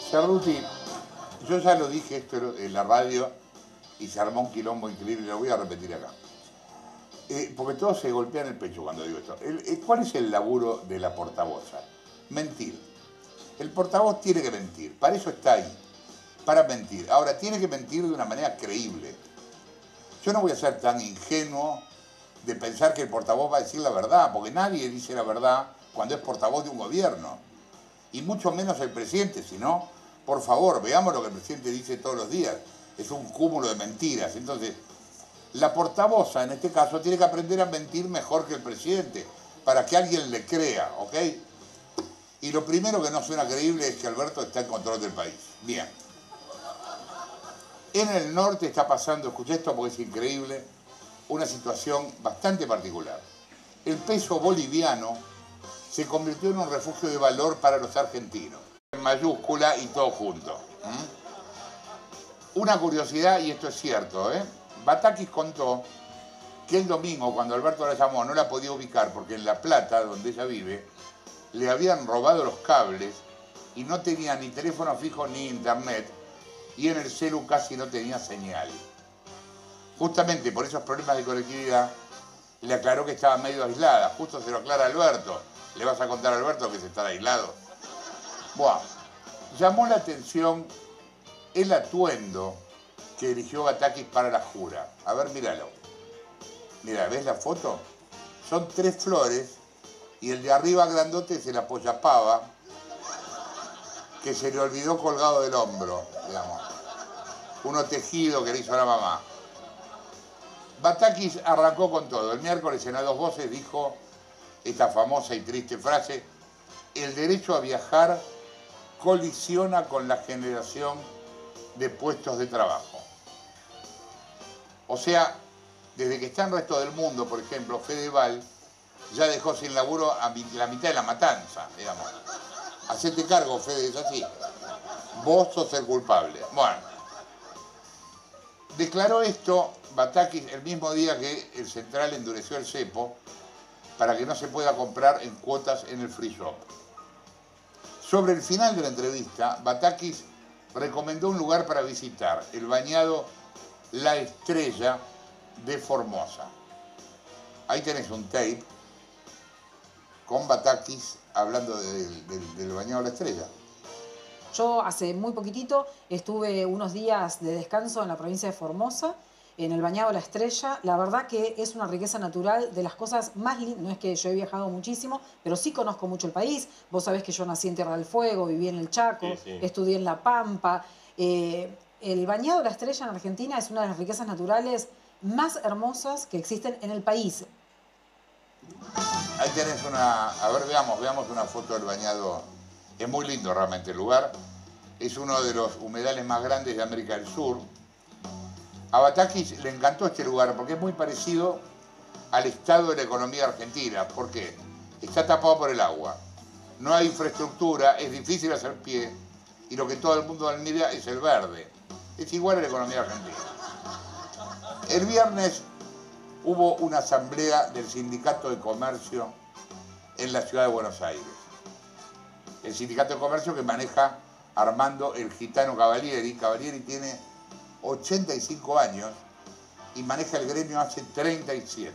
Cerruti, yo ya lo dije esto en la radio y se armó un quilombo increíble, lo voy a repetir acá. Eh, porque todos se golpean el pecho cuando digo esto. Eh, ¿Cuál es el laburo de la portavoza? Mentir. El portavoz tiene que mentir, para eso está ahí, para mentir. Ahora, tiene que mentir de una manera creíble. Yo no voy a ser tan ingenuo de pensar que el portavoz va a decir la verdad, porque nadie dice la verdad cuando es portavoz de un gobierno. Y mucho menos el presidente, si no, por favor, veamos lo que el presidente dice todos los días. Es un cúmulo de mentiras. Entonces, la portavoza en este caso tiene que aprender a mentir mejor que el presidente, para que alguien le crea, ¿ok? Y lo primero que no suena creíble es que Alberto está en control del país. Bien. En el norte está pasando, escuché esto porque es increíble, una situación bastante particular. El peso boliviano se convirtió en un refugio de valor para los argentinos. En mayúscula y todo junto. Una curiosidad, y esto es cierto, ¿eh? Batakis contó que el domingo, cuando Alberto la llamó, no la podía ubicar porque en La Plata, donde ella vive, le habían robado los cables y no tenía ni teléfono fijo ni internet y en el celu casi no tenía señal. Justamente por esos problemas de conectividad le aclaró que estaba medio aislada. Justo se lo aclara Alberto. ¿Le vas a contar a Alberto que se está aislado? Buah. Llamó la atención el atuendo que eligió Batakis para la jura. A ver, míralo. Mira, ¿ves la foto? Son tres flores y el de arriba grandote se la pava que se le olvidó colgado del hombro, digamos. Uno tejido que le hizo la mamá. Batakis arrancó con todo. El miércoles en A Dos Voces dijo esta famosa y triste frase, el derecho a viajar colisiona con la generación de puestos de trabajo. O sea, desde que está en resto del mundo, por ejemplo, Fedeval ya dejó sin laburo a la mitad de la matanza, digamos. Hacete cargo, Fede, es así. Vos sos el culpable. Bueno. Declaró esto Batakis el mismo día que el central endureció el cepo para que no se pueda comprar en cuotas en el free shop. Sobre el final de la entrevista, Batakis recomendó un lugar para visitar, el bañado La Estrella de Formosa. Ahí tenés un tape con Batakis hablando del, bañado La Estrella. Yo hace muy poquitito estuve unos días de descanso en la provincia de Formosa en el Bañado La Estrella. La verdad que es una riqueza natural de las cosas más lindas. No es que yo he viajado muchísimo, pero sí conozco mucho el país. Vos sabés que yo nací en Tierra del Fuego, viví en el Chaco, estudié en La Pampa. Eh, el Bañado La Estrella en Argentina es una de las riquezas naturales más hermosas que existen en el país. Ahí tenés una, a ver, veamos, veamos una foto del bañado. Es muy lindo realmente el lugar. Es uno de los humedales más grandes de América del Sur a Batakis le encantó este lugar porque es muy parecido al estado de la economía argentina. ¿Por qué? Está tapado por el agua. No hay infraestructura, es difícil hacer pie y lo que todo el mundo admira es el verde. Es igual a la economía argentina. El viernes hubo una asamblea del Sindicato de Comercio en la ciudad de Buenos Aires. El Sindicato de Comercio que maneja Armando el Gitano Cavalieri. Cavalieri tiene 85 años y maneja el gremio hace 37.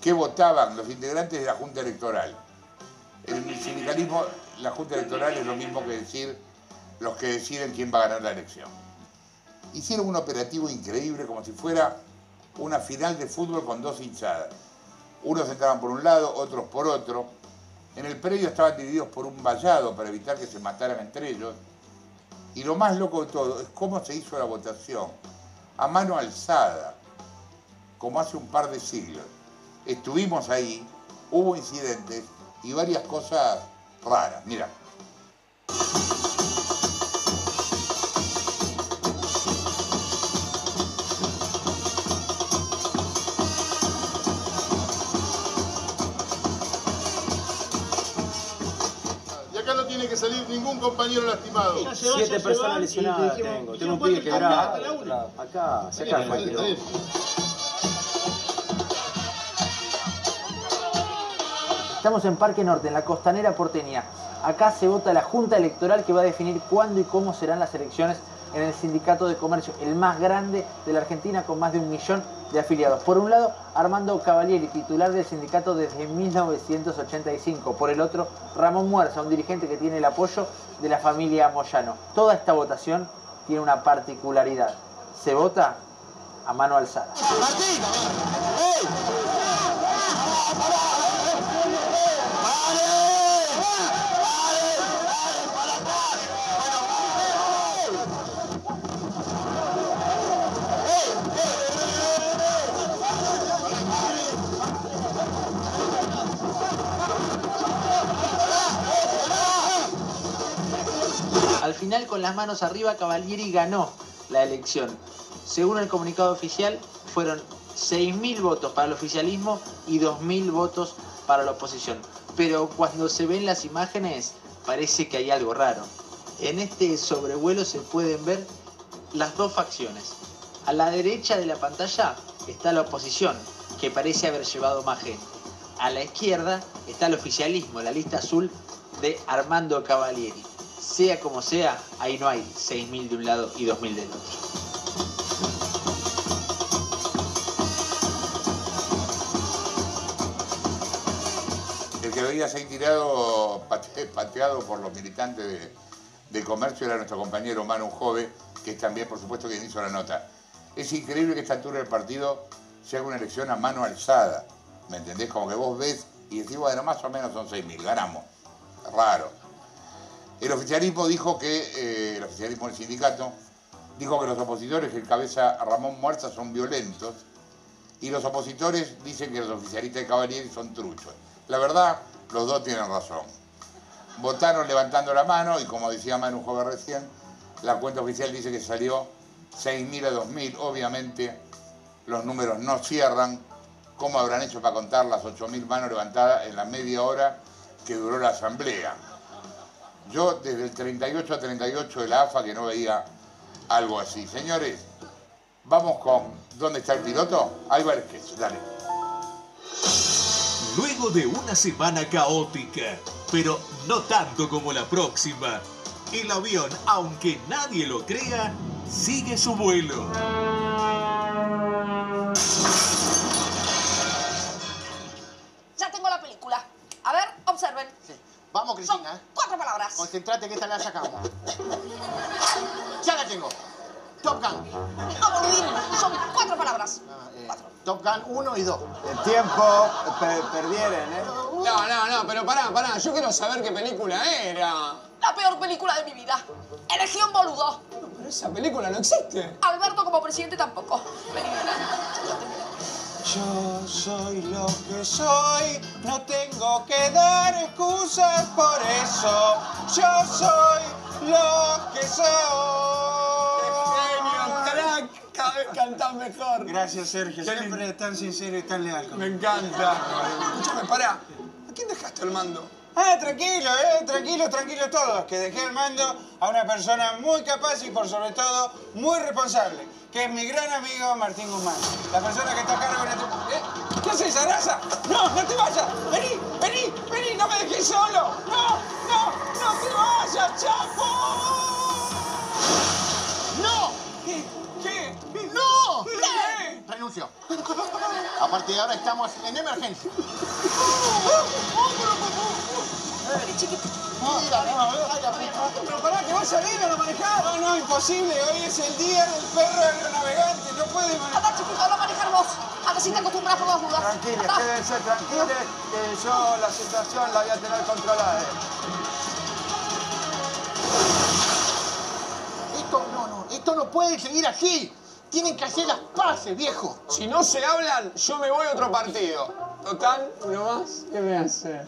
¿Qué votaban los integrantes de la Junta Electoral? En el sindicalismo, la Junta Electoral es lo mismo que decir los que deciden quién va a ganar la elección. Hicieron un operativo increíble, como si fuera una final de fútbol con dos hinchadas. Unos entraban por un lado, otros por otro. En el predio estaban divididos por un vallado para evitar que se mataran entre ellos y lo más loco de todo es cómo se hizo la votación. A mano alzada, como hace un par de siglos. Estuvimos ahí, hubo incidentes y varias cosas raras. Mira. Compañero lastimado. Siete personas lesionadas tengo. Tengo un pibe quebrado. Acá, se acá Estamos en Parque Norte, en la costanera porteña. Acá se vota la Junta Electoral que va a definir cuándo y cómo serán las elecciones en el Sindicato de Comercio, el más grande de la Argentina con más de un millón de afiliados. Por un lado, Armando Cavalieri, titular del sindicato desde 1985. Por el otro, Ramón Muerza, un dirigente que tiene el apoyo de la familia Moyano. Toda esta votación tiene una particularidad. Se vota a mano alzada. Al final, con las manos arriba, Cavalieri ganó la elección. Según el comunicado oficial, fueron 6.000 votos para el oficialismo y 2.000 votos para la oposición. Pero cuando se ven las imágenes, parece que hay algo raro. En este sobrevuelo se pueden ver las dos facciones. A la derecha de la pantalla está la oposición, que parece haber llevado más gente. A la izquierda está el oficialismo, la lista azul de Armando Cavalieri. Sea como sea, ahí no hay 6.000 de un lado y 2.000 del otro. El que veía ser tirado, pate- pateado por los militantes de, de comercio era nuestro compañero Manu Jove, que es también, por supuesto, quien hizo la nota. Es increíble que esta altura del partido se haga una elección a mano alzada. ¿Me entendés? Como que vos ves y decís, bueno, más o menos son 6.000, ganamos. Raro. El oficialismo dijo que, eh, el oficialismo del sindicato, dijo que los opositores que encabeza Ramón Muerza son violentos y los opositores dicen que los oficialistas de Cavalieri son truchos. La verdad, los dos tienen razón. Votaron levantando la mano y como decía Manu Joven recién, la cuenta oficial dice que salió 6.000 a 2.000. Obviamente los números no cierran. ¿Cómo habrán hecho para contar las 8.000 manos levantadas en la media hora que duró la asamblea? Yo desde el 38 a 38 de la AFA que no veía algo así. Señores, vamos con ¿Dónde está el piloto? Ahí va el sketch, dale. Luego de una semana caótica, pero no tanto como la próxima, el avión, aunque nadie lo crea, sigue su vuelo. Ya tengo la película. A ver, observen. Vamos, Cristina. Son cuatro palabras. Concentrate que esta la sacamos. Ya la tengo. Top Gun. No, boludín. Son cuatro palabras. Top Gun 1 y 2. El tiempo per- perdieron, ¿eh? No, no, no, pero pará, pará. Yo quiero saber qué película era. La peor película de mi vida. Elegí un boludo. Pero esa película no existe. Alberto como presidente tampoco. Yo soy lo que soy, no tengo que dar excusas por eso. Yo soy lo que soy. Genio, crack. Cada vez cantás mejor. Gracias, Sergio. Siempre tan sincero y tan leal. Me encanta. Escúchame, pará. ¿A quién dejaste el mando? Ah, tranquilo, eh, tranquilo, tranquilo todos, que dejé el mando a una persona muy capaz y por sobre todo muy responsable, que es mi gran amigo Martín Guzmán, la persona que está a cargo de. ¿Eh? ¿Qué haces, Arasa? No, no te vayas, vení, vení, vení, no me dejes solo, no, no, no te vayas, Chapo. Renuncio. A partir de ahora estamos en emergencia. Pero pará, que va a salir a la manejada. No, no, imposible. Hoy es el día del perro aeronavegante. No puede manejar. Anda, chiquito, habla manejar vos. A ver si te acostumbras por las dudas. Tranquiles, Anda. quédense tranquiles, que yo la situación la voy a tener controlada. Esto no, no, esto no puede seguir así. Tienen que hacer las paces, viejo. Si no se hablan, yo me voy a otro partido. Total, uno más, ¿qué me hace? ¿Eh?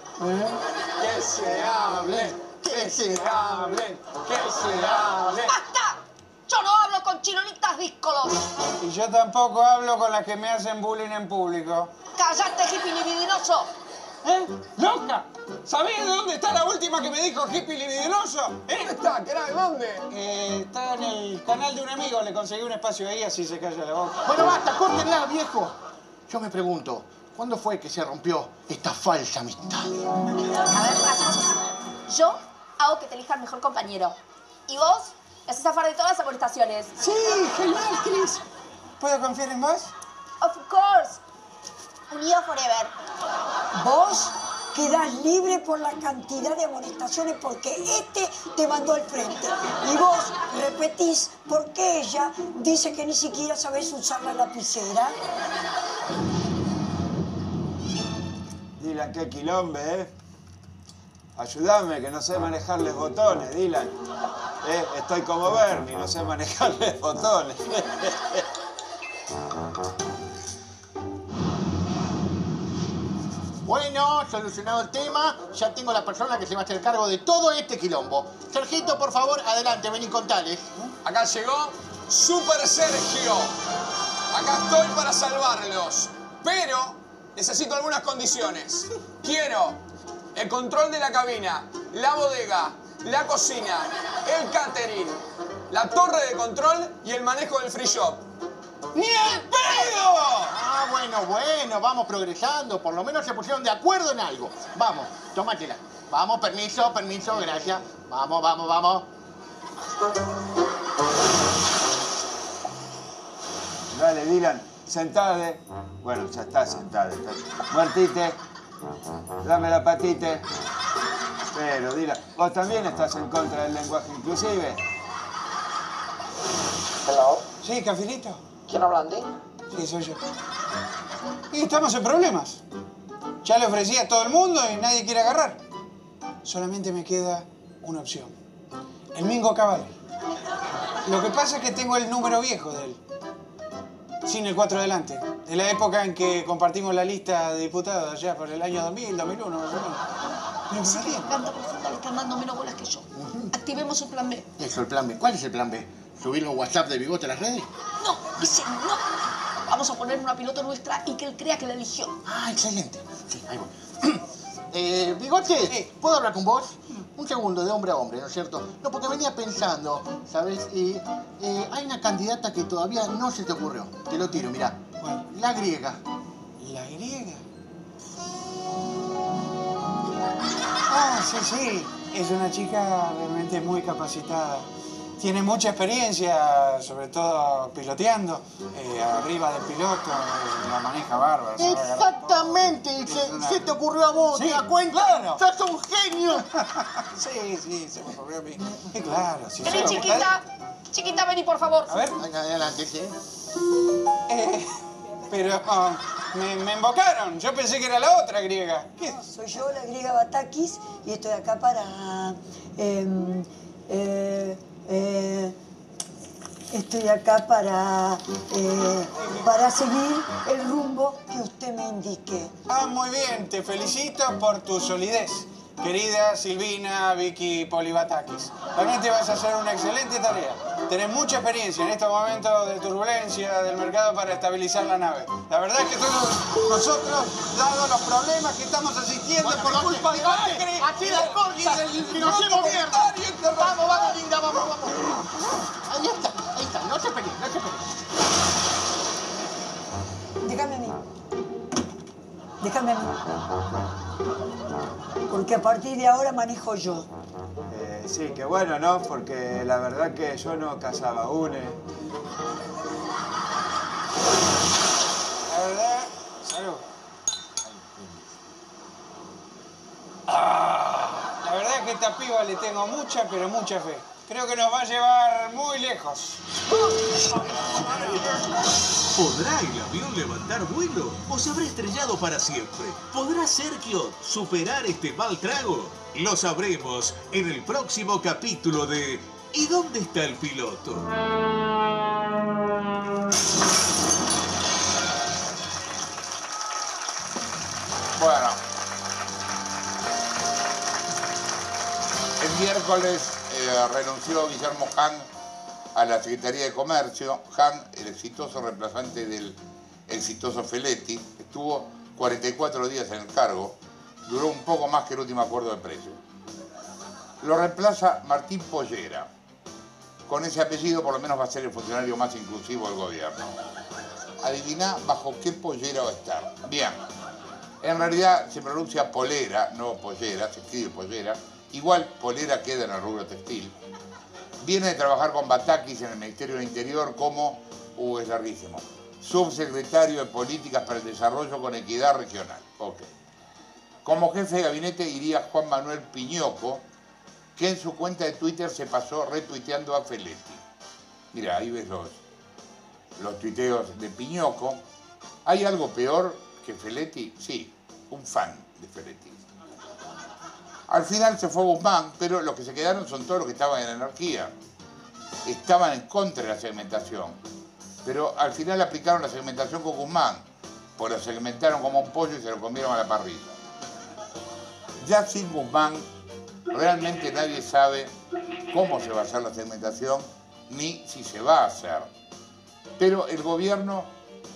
Que se hablen, que se hablen, que se hablen. ¡Basta! Yo no hablo con chinonitas díscolos. Y yo tampoco hablo con las que me hacen bullying en público. ¡Cállate, hippie libidinoso! ¿Eh? ¡Loca! ¿Sabés de dónde está la última que me dijo hippie libidinoso? ¿Eh? ¿Dónde está? ¿Qué era? ¿De dónde? Eh, está en el canal de un amigo, le conseguí un espacio ahí, así se calla la boca. Bueno, basta, córtenla, viejo. Yo me pregunto, ¿cuándo fue que se rompió esta falsa amistad? A ver. Yo hago que te elija el mejor compañero. Y vos le haces zafar de todas las amonestaciones. Sí, genial, Chris. ¿Puedo confiar en vos? Of course. Unido forever. ¿Vos quedás libre por la cantidad de amonestaciones porque este te mandó al frente. Y vos repetís porque ella dice que ni siquiera sabés usar la lapicera. Dylan, qué quilombe, ¿eh? Ayúdame, que no sé manejarles botones, Dylan. Eh, Estoy como Bernie, no sé manejarles botones. Bueno, solucionado el tema, ya tengo la persona que se va a hacer cargo de todo este quilombo. Sergito, por favor, adelante, vení contales. Acá llegó Super Sergio. Acá estoy para salvarlos. Pero necesito algunas condiciones. Quiero el control de la cabina, la bodega, la cocina, el catering, la torre de control y el manejo del free shop. ¡Ni el pedo! Ah, bueno, bueno, vamos progresando. Por lo menos se pusieron de acuerdo en algo. Vamos, tómatela. Vamos, permiso, permiso, gracias. Vamos, vamos, vamos. Dale, Dylan, sentate. Bueno, ya está sentada. Está... Muertite. Dame la patite. Pero, Dylan, vos también estás en contra del lenguaje inclusive. Hello. Sí, Cafilito. ¿Quién habla, Andy? Sí, soy yo. Y estamos en problemas. Ya le ofrecí a todo el mundo y nadie quiere agarrar. Solamente me queda una opción. El Mingo Cavalli. Lo que pasa es que tengo el número viejo de él. Sin el 4 adelante. De la época en que compartimos la lista de diputados allá por el año 2000, 2001, más o menos. Pero Así que canta profunda le están dando menos bolas que yo. Activemos el plan B. Eso, el plan B. ¿Cuál es el plan B? ¿Subir los WhatsApp de bigote a las redes? No, ese no. Vamos a poner una piloto nuestra y que él crea que la eligió. Ah, excelente. Sí, ahí voy. Eh, Bigote, ¿puedo hablar con vos? Un segundo, de hombre a hombre, ¿no es cierto? No, porque venía pensando, ¿sabes? Eh, eh, hay una candidata que todavía no se te ocurrió. Te lo tiro, mirá. La griega. ¿La griega? Ah, sí, sí. Es una chica realmente muy capacitada. Tiene mucha experiencia, sobre todo piloteando. Eh, arriba del piloto, eh, la maneja bárbara. Exactamente, se, una- se te ocurrió a vos, Sí, ¿te das cuenta? claro. ¡Sos un genio! sí, sí, se me ocurrió a mí. Claro. Sí, Vení, chiquita. Chiquita, vení, por favor. A ver. Adelante, sí. Eh, pero ah, me, me invocaron. Yo pensé que era la otra griega. ¿Qué? Soy yo, la griega Batakis, y estoy acá para... eh, estoy acá para, eh, para seguir el rumbo que usted me indique. Ah, muy bien. Te felicito por tu solidez. Querida Silvina Vicky Polibatakis, realmente vas a hacer una excelente tarea. Tenés mucha experiencia en estos momentos de turbulencia del mercado para estabilizar la nave. La verdad es que todos nosotros, dado los problemas que estamos asistiendo Bueno, por culpa de Macri, aquí las cortas, y del nos hacemos mierda. No. Déjame a mí. Déjame a mí. Porque a partir de ahora manejo yo. Eh, sí, qué bueno, ¿no? Porque la verdad que yo no cazaba une. La verdad, salud. Ah, la verdad es que a esta piba le tengo mucha, pero mucha fe. Creo que nos va a llevar muy lejos. ¿Podrá el avión levantar vuelo o se habrá estrellado para siempre? ¿Podrá Sergio superar este mal trago? Lo sabremos en el próximo capítulo de ¿Y dónde está el piloto? Bueno. El miércoles eh, renunció Guillermo Han a la Secretaría de Comercio. Han, el exitoso reemplazante del exitoso Feletti, estuvo 44 días en el cargo. Duró un poco más que el último acuerdo de precios. Lo reemplaza Martín Pollera. Con ese apellido por lo menos va a ser el funcionario más inclusivo del gobierno. Adivina bajo qué pollera va a estar. Bien. En realidad se pronuncia polera, no pollera, se escribe pollera. Igual polera queda en el rubro textil. Viene de trabajar con Batakis en el Ministerio del Interior como, uh, es larguísimo, subsecretario de Políticas para el Desarrollo con Equidad Regional. Ok. Como jefe de gabinete iría Juan Manuel Piñoco, que en su cuenta de Twitter se pasó retuiteando a Feletti. Mira, ahí ves los, los tuiteos de Piñoco. ¿Hay algo peor que Feletti? Sí, un fan de Feletti. Al final se fue Guzmán, pero los que se quedaron son todos los que estaban en anarquía. Estaban en contra de la segmentación. Pero al final aplicaron la segmentación con Guzmán, pues lo segmentaron como un pollo y se lo comieron a la parrilla. Ya sin Guzmán, realmente nadie sabe cómo se va a hacer la segmentación ni si se va a hacer. Pero el gobierno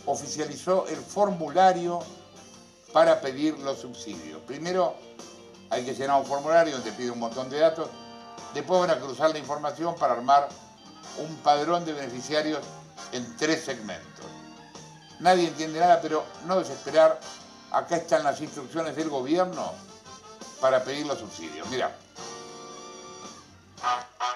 oficializó el formulario para pedir los subsidios. Primero hay que llenar un formulario donde pide un montón de datos, después van a cruzar la información para armar un padrón de beneficiarios en tres segmentos. Nadie entiende nada, pero no desesperar. Acá están las instrucciones del gobierno para pedir los subsidios. Mira,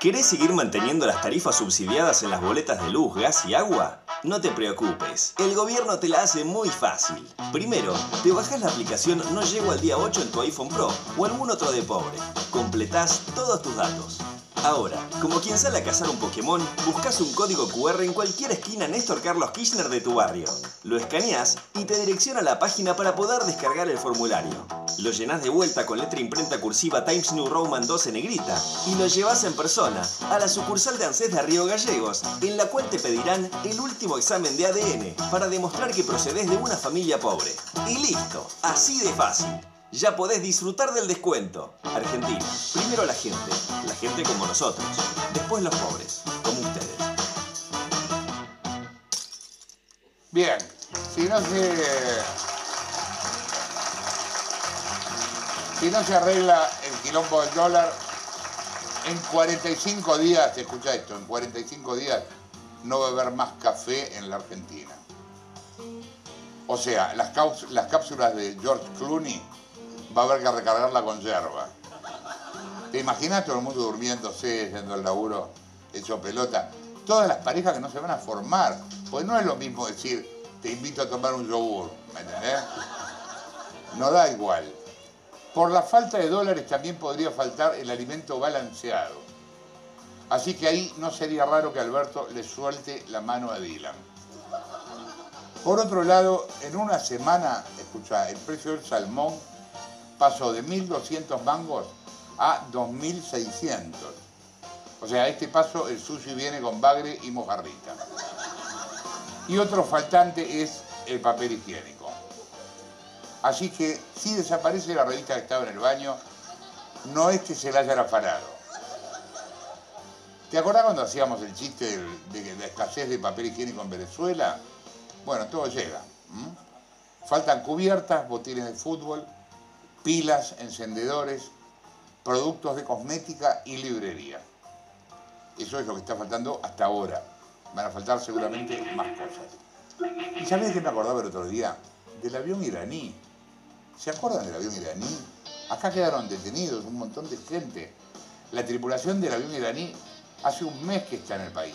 ¿Querés seguir manteniendo las tarifas subsidiadas en las boletas de luz, gas y agua? No te preocupes, el gobierno te la hace muy fácil. Primero, te bajás la aplicación No Llego al Día 8 en tu iPhone Pro o algún otro de pobre. Completás todos tus datos. Ahora, como quien sale a cazar un Pokémon, buscas un código QR en cualquier esquina Néstor Carlos Kirchner de tu barrio. Lo escaneás y te direcciona a la página para poder descargar el formulario. Lo llenás de vuelta con letra imprenta cursiva Times New Roman 12 negrita y lo llevas en persona a la sucursal de ANSES de Río Gallegos, en la cual te pedirán el último examen de ADN para demostrar que procedes de una familia pobre. Y listo, así de fácil. Ya podés disfrutar del descuento. Argentina, primero la gente, la gente como nosotros, después los pobres, como ustedes. bien, si no se... Si no se arregla el quilombo del dólar, en 45 días, escucha esto, en 45 días no va a haber más café en la Argentina. O sea, las, las cápsulas de George Clooney va a haber que recargarla con yerba. ¿Te imaginas todo el mundo durmiéndose, yendo al laburo, hecho pelota? Todas las parejas que no se van a formar. Pues no es lo mismo decir, te invito a tomar un yogur, ¿me entendés? No da igual. Por la falta de dólares también podría faltar el alimento balanceado. Así que ahí no sería raro que Alberto le suelte la mano a Dylan. Por otro lado, en una semana, escucha, el precio del salmón pasó de 1.200 mangos a 2.600. O sea, a este paso el sushi viene con bagre y mojarrita. Y otro faltante es el papel higiénico. Así que si desaparece la revista que estaba en el baño, no es que se la hayan afanado. ¿Te acordás cuando hacíamos el chiste de la escasez de papel higiénico en Venezuela? Bueno, todo llega. Faltan cubiertas, botines de fútbol, pilas, encendedores, productos de cosmética y librería. Eso es lo que está faltando hasta ahora. Van a faltar seguramente más cosas. ¿Y sabés qué me acordaba el otro día? Del avión iraní. ¿Se acuerdan del avión iraní? Acá quedaron detenidos un montón de gente. La tripulación del avión iraní hace un mes que está en el país.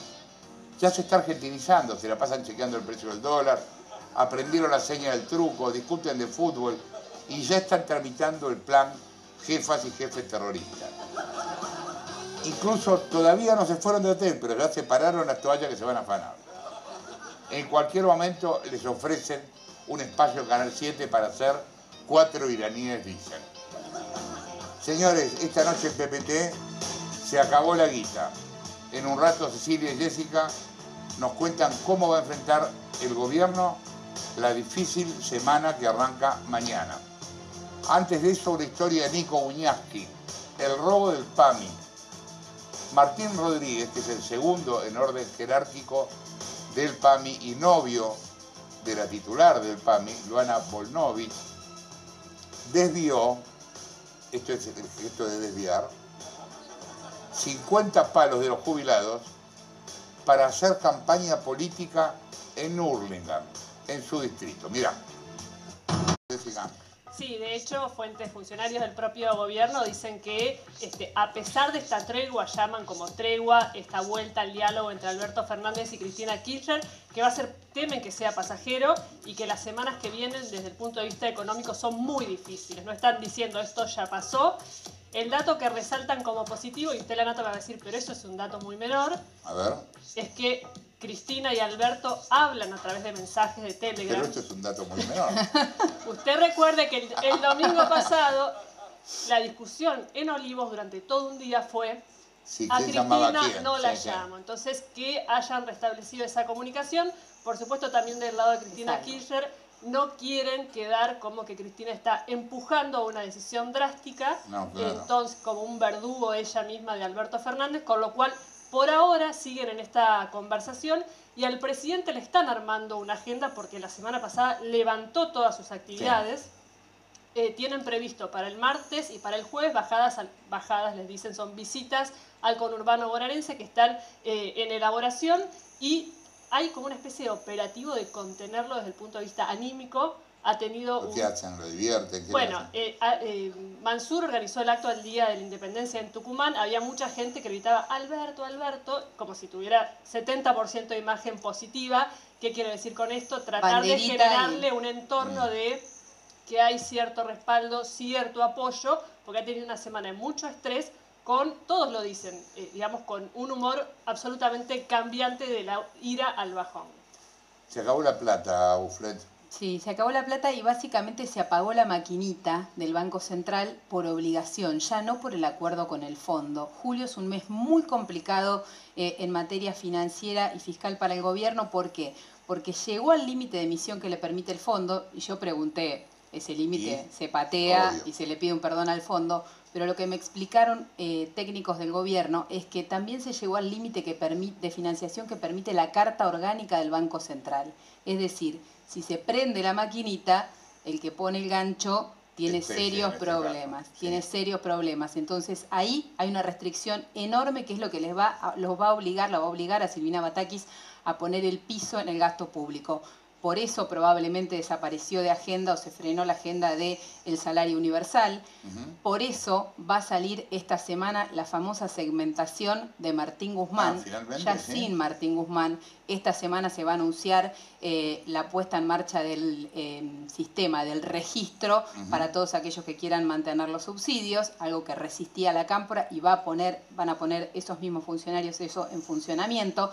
Ya se está argentinizando, se la pasan chequeando el precio del dólar, aprendieron la seña del truco, discuten de fútbol y ya están tramitando el plan jefas y jefes terroristas. Incluso todavía no se fueron de hotel, pero ya separaron las toallas que se van a afanar. En cualquier momento les ofrecen un espacio en Canal 7 para hacer cuatro iraníes, dicen. Señores, esta noche en PPT se acabó la guita. En un rato Cecilia y Jessica nos cuentan cómo va a enfrentar el gobierno la difícil semana que arranca mañana. Antes de eso, una historia de Nico Uñaski, el robo del PAMI. Martín Rodríguez, que es el segundo en orden jerárquico del PAMI y novio de la titular del PAMI, Luana Volnovich, desvió, esto es el gesto de desviar, 50 palos de los jubilados para hacer campaña política en Hurlingham, en su distrito. Mirá, Sí, de hecho, fuentes funcionarios del propio gobierno dicen que este, a pesar de esta tregua, llaman como tregua esta vuelta al diálogo entre Alberto Fernández y Cristina Kirchner, que va a ser, temen que sea pasajero y que las semanas que vienen desde el punto de vista económico son muy difíciles. No están diciendo esto ya pasó. El dato que resaltan como positivo, y usted la nota va a decir, pero eso es un dato muy menor, A ver, es que Cristina y Alberto hablan a través de mensajes de Telegram. pero esto es un dato muy menor. Usted recuerde que el, el domingo pasado la discusión en Olivos durante todo un día fue Sí, a ¿quién llamaba a Cristina no la Sí, sí. llamo. Entonces, que hayan restablecido esa comunicación. Por supuesto, también del lado de Cristina Exacto. Kirchner, no quieren quedar como que Cristina está empujando a una decisión drástica, No, claro. entonces como un verdugo ella misma de Alberto Fernández, con lo cual por ahora siguen en esta conversación y al presidente le están armando una agenda porque la semana pasada levantó todas sus actividades. Eh, tienen previsto para el martes y para el jueves bajadas, al- bajadas les dicen, son visitas al conurbano bonaerense que están eh, en elaboración y hay como una especie de operativo de contenerlo desde el punto de vista anímico. Ha tenido un, ¿Qué hacen? ¿Lo divierten? ¿Qué bueno, eh, a- eh, Mansur organizó el acto del Día de la Independencia en Tucumán. Había mucha gente que gritaba Alberto, Alberto, como si tuviera 70% de imagen positiva. ¿Qué quiero decir con esto? Tratar Banderita de y- generarle un entorno de que hay cierto respaldo, cierto apoyo, porque ha tenido una semana de mucho estrés con, todos lo dicen, eh, digamos, con un humor absolutamente cambiante de la ira al bajón. Se acabó la plata, Uflet. Sí, se acabó la plata y básicamente se apagó la maquinita del Banco Central por obligación, ya no por el acuerdo con el fondo. Julio es un mes muy complicado eh, en materia financiera y fiscal para el gobierno. ¿Por qué? Porque llegó al límite de emisión que le permite el fondo y yo pregunté, ese límite se patea Obvio. y se le pide un perdón al fondo, pero lo que me explicaron eh, técnicos del gobierno es que también se llegó al límite de financiación que permite la Carta Orgánica del Banco Central. Es decir, si se prende la maquinita, el que pone el gancho tiene serios este problemas, tiene serios problemas. Entonces ahí hay una restricción enorme que es lo que les va a, los va a obligar, la va a obligar a Silvina Batakis a poner el piso en el gasto público. Por eso probablemente desapareció de agenda o se frenó la agenda del el salario universal. Por eso va a salir esta semana la famosa segmentación de Martín Guzmán. Ah, ya sí. sin Martín Guzmán, esta semana se va a anunciar eh, la puesta en marcha del eh, sistema, del registro para todos aquellos que quieran mantener los subsidios, algo que resistía la cámpora y va a poner, van a poner esos mismos funcionarios eso en funcionamiento.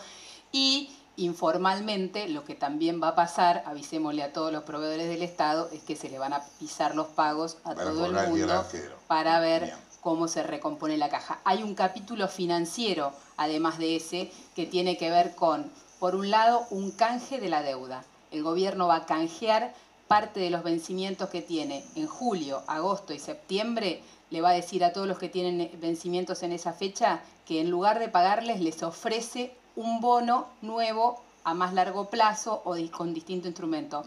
Y informalmente lo que también va a pasar, avisémosle a todos los proveedores del Estado, es que se le van a pisar los pagos a Para todo el mundo para ver cómo se recompone la caja. Hay un capítulo financiero, además de ese, que tiene que ver con, por un lado, un canje de la deuda. El gobierno va a canjear parte de los vencimientos que tiene en julio, agosto y septiembre. Le va a decir a todos los que tienen vencimientos en esa fecha que en lugar de pagarles les ofrece un bono nuevo a más largo plazo o con distinto instrumento.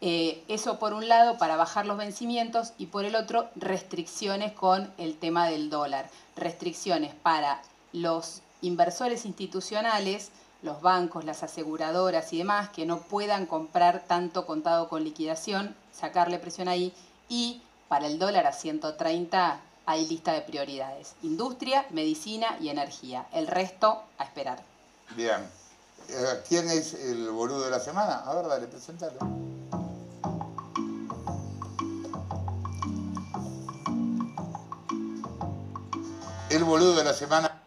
Eh, eso por un lado para bajar los vencimientos y por el otro restricciones con el tema del dólar. Restricciones para los inversores institucionales, los bancos, las aseguradoras y demás que no puedan comprar tanto contado con liquidación, sacarle presión ahí y para el dólar a 130 hay lista de prioridades. Industria, medicina y energía. El resto a esperar. Bien. Eh, ¿Quién es el boludo de la semana? A ver, dale, presentalo. El boludo de la semana